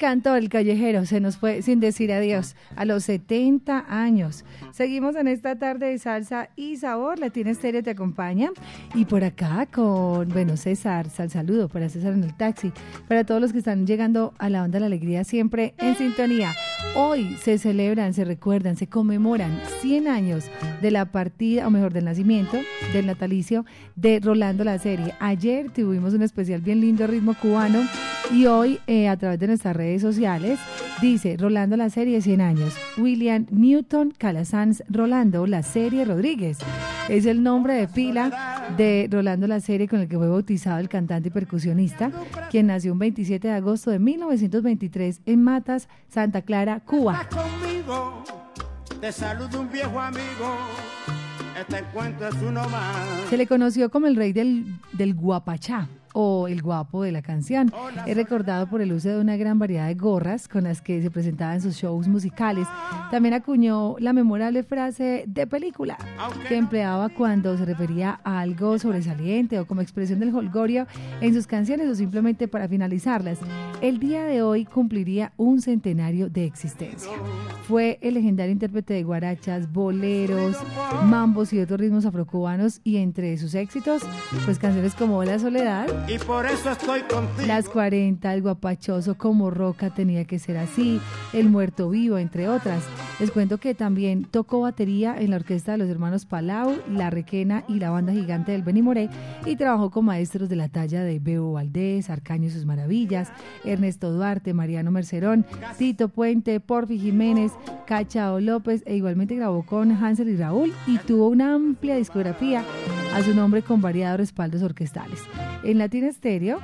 Cantor, el callejero, se nos fue sin decir adiós a los 70 años. Seguimos en esta tarde de salsa y sabor. Latina Estéreo te acompaña. Y por acá con, bueno, César, sal saludo para César en el taxi. Para todos los que están llegando a la onda de la alegría siempre en sintonía. Hoy se celebran, se recuerdan, se conmemoran 100 años de la partida, o mejor, del nacimiento, del natalicio de Rolando la serie. Ayer tuvimos un especial bien lindo, ritmo cubano. Y hoy, eh, a través de nuestras redes sociales, dice Rolando la serie 100 años. William Newton Calasanz Rolando la serie Rodríguez. Es el nombre de pila de Rolando la serie con el que fue bautizado el cantante y percusionista, quien nació un 27 de agosto de 1923 en Matas, Santa Clara, Cuba. conmigo, te saludo un viejo amigo, este encuentro es uno más. Se le conoció como el rey del, del guapachá o el guapo de la canción. Es recordado por el uso de una gran variedad de gorras con las que se presentaba en sus shows musicales. También acuñó la memorable frase de película que empleaba cuando se refería a algo sobresaliente o como expresión del holgorio en sus canciones o simplemente para finalizarlas. El día de hoy cumpliría un centenario de existencia. Fue el legendario intérprete de guarachas, boleros, mambos y otros ritmos afrocubanos y entre sus éxitos, pues canciones como La Soledad, Y por eso estoy contigo. las 40, El Guapachoso, Como Roca tenía que ser así, El Muerto Vivo, entre otras. Les cuento que también tocó batería en la orquesta de los hermanos Palau, La Requena y la banda gigante del Benny Moré y trabajó con maestros de la talla de Bebo Valdés, Arcaño y sus maravillas, Ernesto Duarte, Mariano Mercerón, Tito Puente, Porfi Jiménez, Cachao López e igualmente grabó con Hansel y Raúl y tuvo una amplia discografía a su nombre con variados respaldos orquestales. En Latina Estéreo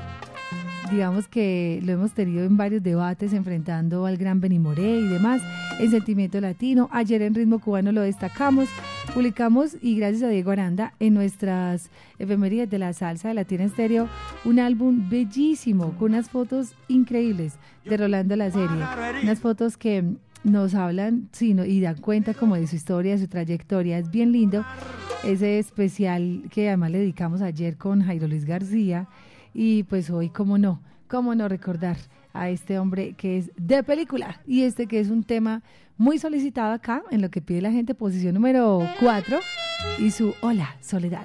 digamos que lo hemos tenido en varios debates enfrentando al gran Benny Moré y demás, en Sentimiento Latino. Ayer en Ritmo Cubano lo destacamos, publicamos y gracias a Diego Aranda en nuestras efemerías de la salsa de Latina Estéreo, un álbum bellísimo con unas fotos increíbles de Rolando la serie, unas fotos que nos hablan sino, y dan cuenta como de su historia, de su trayectoria, es bien lindo. Ese especial que además le dedicamos ayer con Jairo Luis García, y pues hoy, cómo no, cómo no recordar a este hombre que es de película y este que es un tema muy solicitado acá en lo que pide la gente, posición número 4 y su Hola, Soledad.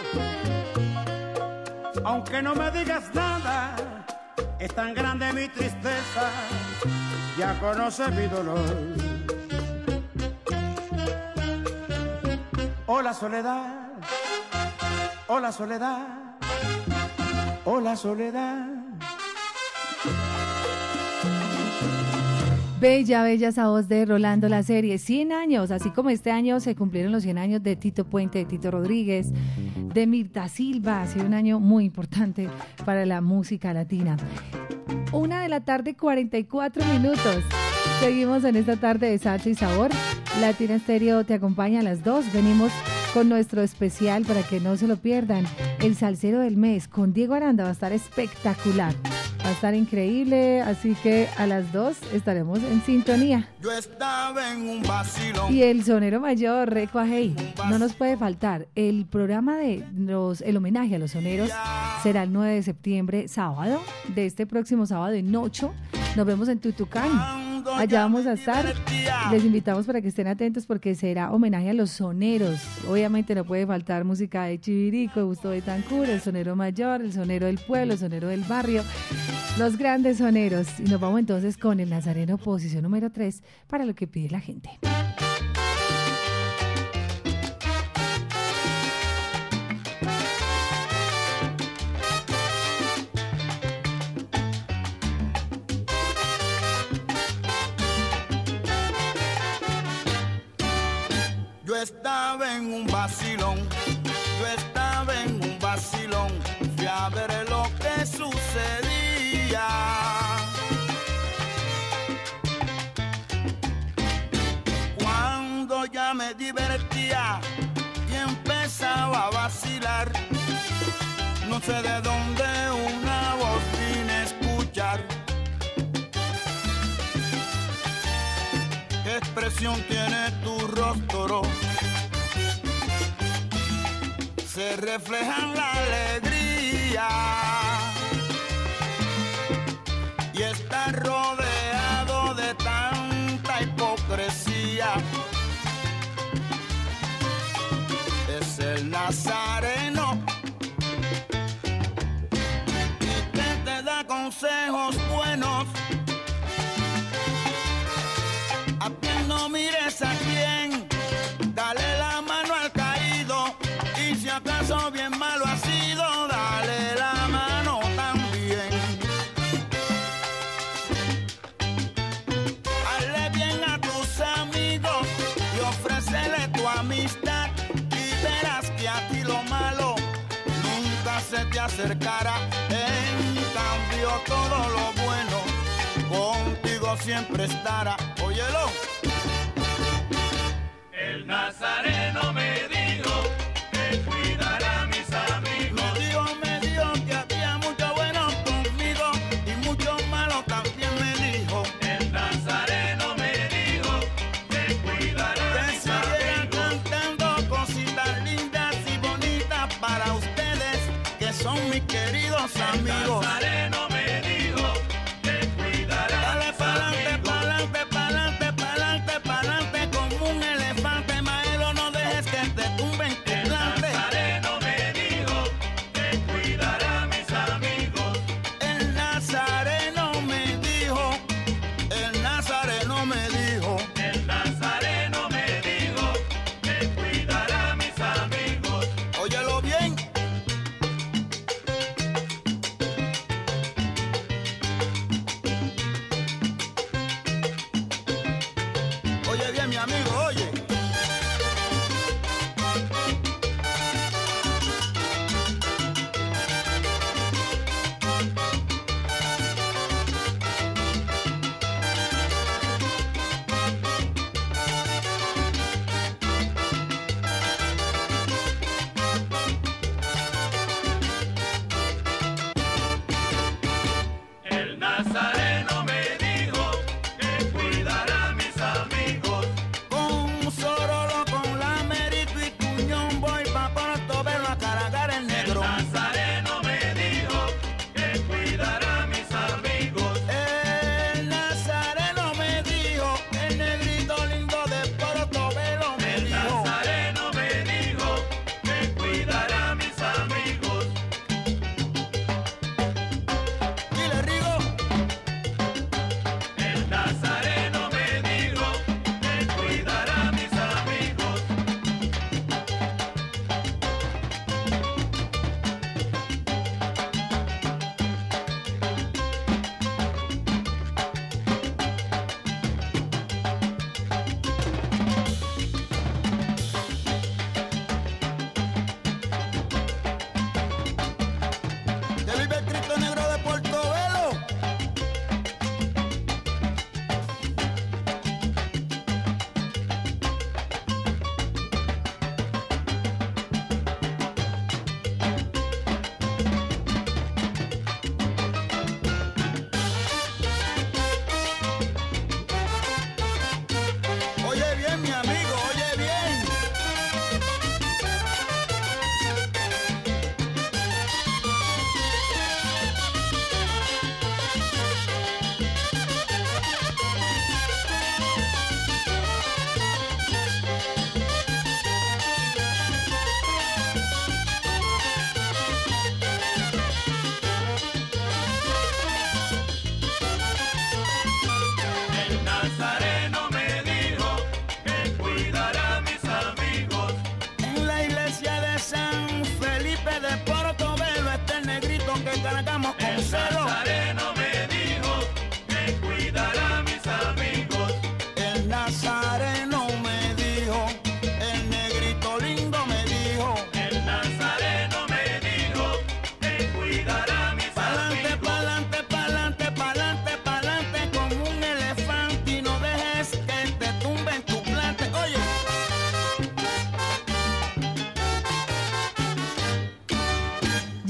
aunque no me digas nada, es tan grande mi tristeza, ya conoce mi dolor. Hola soledad, hola soledad, hola soledad. Bella, bella esa voz de Rolando la serie. 100 años, así como este año se cumplieron los 100 años de Tito Puente, de Tito Rodríguez, de Mirta Silva. Ha sido un año muy importante para la música latina. Una de la tarde, 44 minutos. Seguimos en esta tarde de salsa y sabor. Latina Estéreo te acompaña a las 2. Venimos con nuestro especial para que no se lo pierdan. El salsero del mes con Diego Aranda va a estar espectacular. Va a estar increíble, así que a las 2 estaremos en sintonía. Yo estaba en un vacilón. Y el sonero mayor, Reco Ajei, no nos puede faltar. El programa de los, el homenaje a los soneros será el 9 de septiembre, sábado, de este próximo sábado en 8. Nos vemos en Tutucán. Allá vamos a estar. Les invitamos para que estén atentos porque será homenaje a los soneros. Obviamente no puede faltar música de Chivirico, de Gusto de Tancur, el sonero mayor, el sonero del pueblo, el sonero del barrio, los grandes soneros. Y nos vamos entonces con el Nazareno posición número 3 para lo que pide la gente. Y empezaba a vacilar, no sé de dónde una voz vine a escuchar. ¿Qué expresión tiene tu rostro? Se refleja en la alegría consejos siempre estará. Óyelo. El nazareno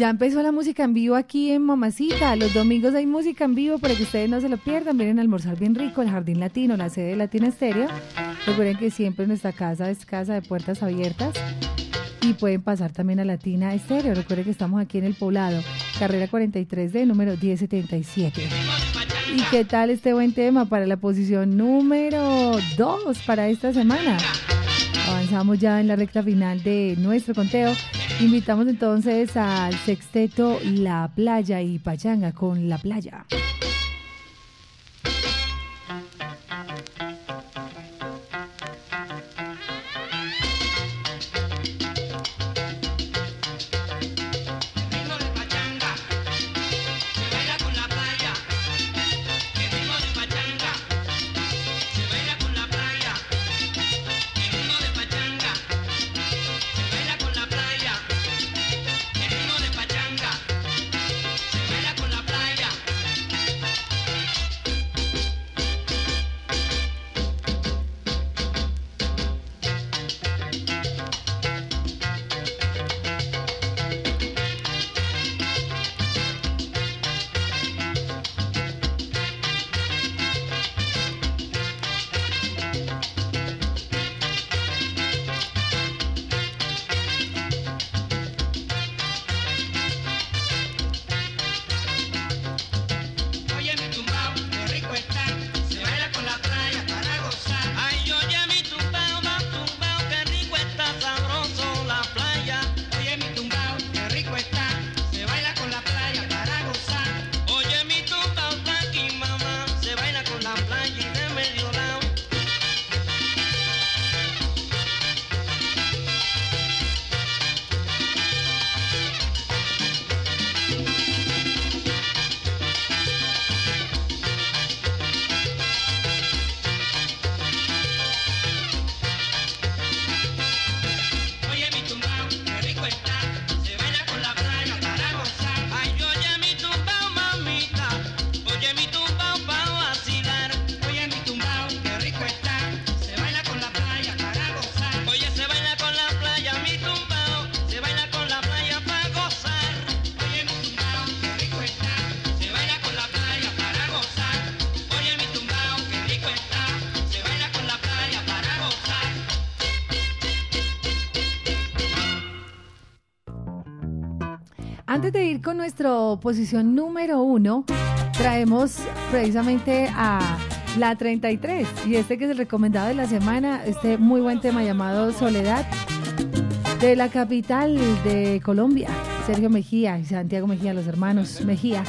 Ya empezó la música en vivo aquí en Mamacita. Los domingos hay música en vivo para que ustedes no se lo pierdan. Vienen a almorzar bien rico, el Jardín Latino, la sede de Latina Estéreo. Recuerden que siempre nuestra casa es casa de puertas abiertas. Y pueden pasar también a Latina Estéreo. Recuerden que estamos aquí en el poblado, carrera 43D, número 1077. ¿Y qué tal este buen tema para la posición número 2 para esta semana? Avanzamos ya en la recta final de nuestro conteo. Invitamos entonces al sexteto La Playa y Pachanga con La Playa. Nuestra posición número uno, traemos precisamente a la 33 y este que es el recomendado de la semana, este muy buen tema llamado Soledad de la capital de Colombia, Sergio Mejía y Santiago Mejía, los hermanos Mejía,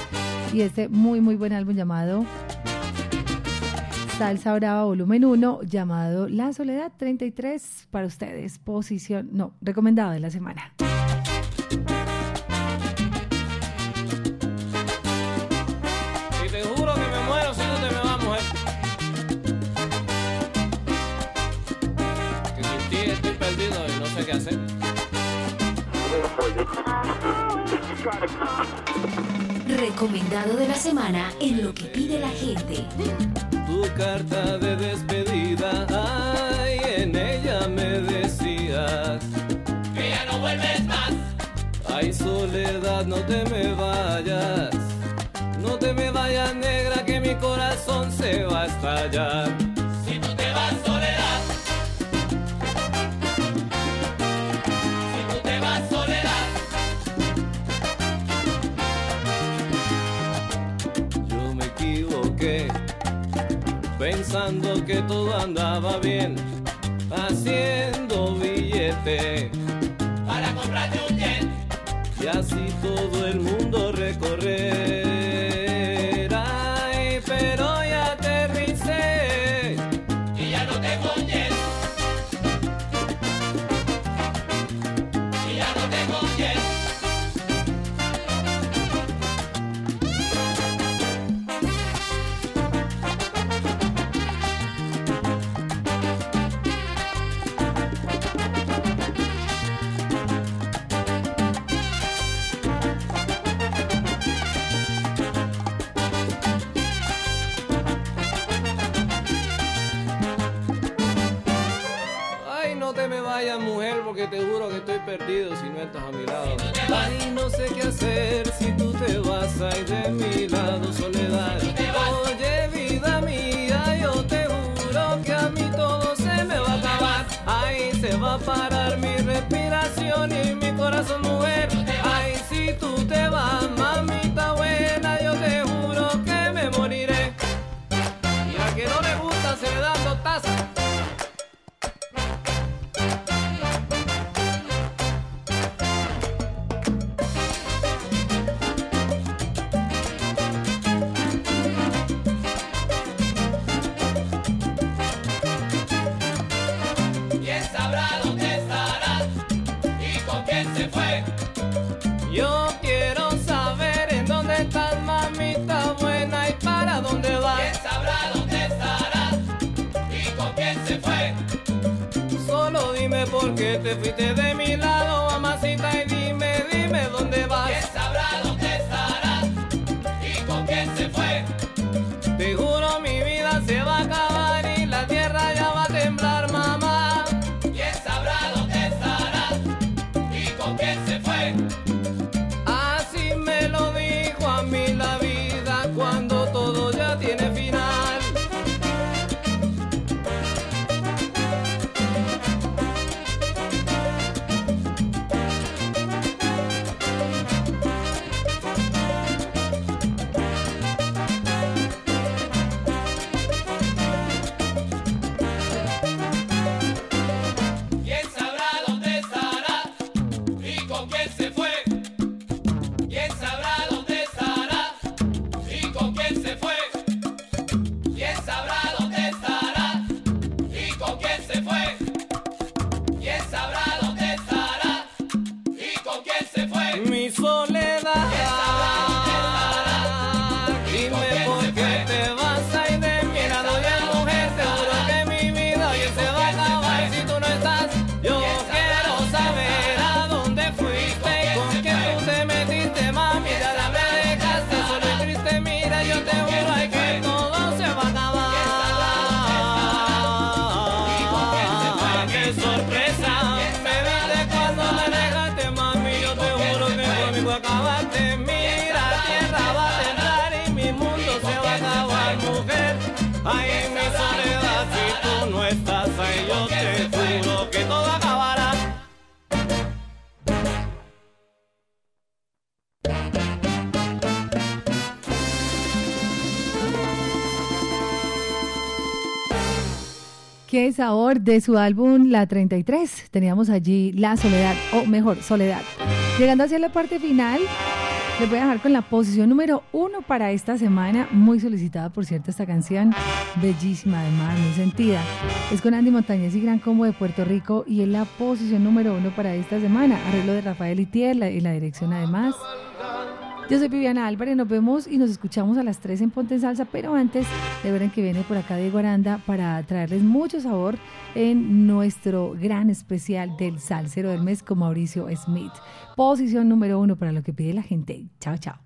y este muy muy buen álbum llamado Salsa Brava Volumen 1, llamado La Soledad 33 para ustedes, posición, no, recomendado de la semana. Recomendado de la semana en lo que pide la gente. Tu carta de despedida, ay, en ella me decías que ya no vuelves más. Ay, soledad, no te me vayas. No te me vayas, negra, que mi corazón se va a estallar. Pensando que todo andaba bien, haciendo billete. Para comprarte un jet. Y así todo el mundo porque te juro que estoy perdido si no estás a mi lado. Ay, no sé qué hacer si tú te vas ahí de mi lado, soledad. Oye, vida mía, yo te juro que a mí todo se me va a acabar. Ay, se va a parar mi respiración y mi corazón, mujer. De su álbum La 33. Teníamos allí La Soledad, o mejor, Soledad. Llegando hacia la parte final, les voy a dejar con la posición número uno para esta semana. Muy solicitada, por cierto, esta canción. Bellísima, además, muy sentida. Es con Andy Montañez y Gran Combo de Puerto Rico y es la posición número uno para esta semana. Arreglo de Rafael Itier y la dirección, además. Yo soy Viviana Álvarez, nos vemos y nos escuchamos a las 3 en Ponte en Salsa, pero antes de ver en que viene por acá Diego Aranda para traerles mucho sabor en nuestro gran especial del Salsero del Mes con Mauricio Smith. Posición número uno para lo que pide la gente. Chao, chao.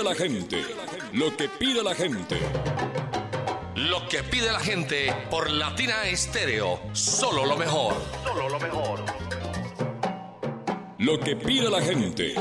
pide la gente. Lo que pide la gente. Lo que pide la gente por Latina Estéreo. Solo lo mejor. Solo lo mejor. Lo que pide la gente.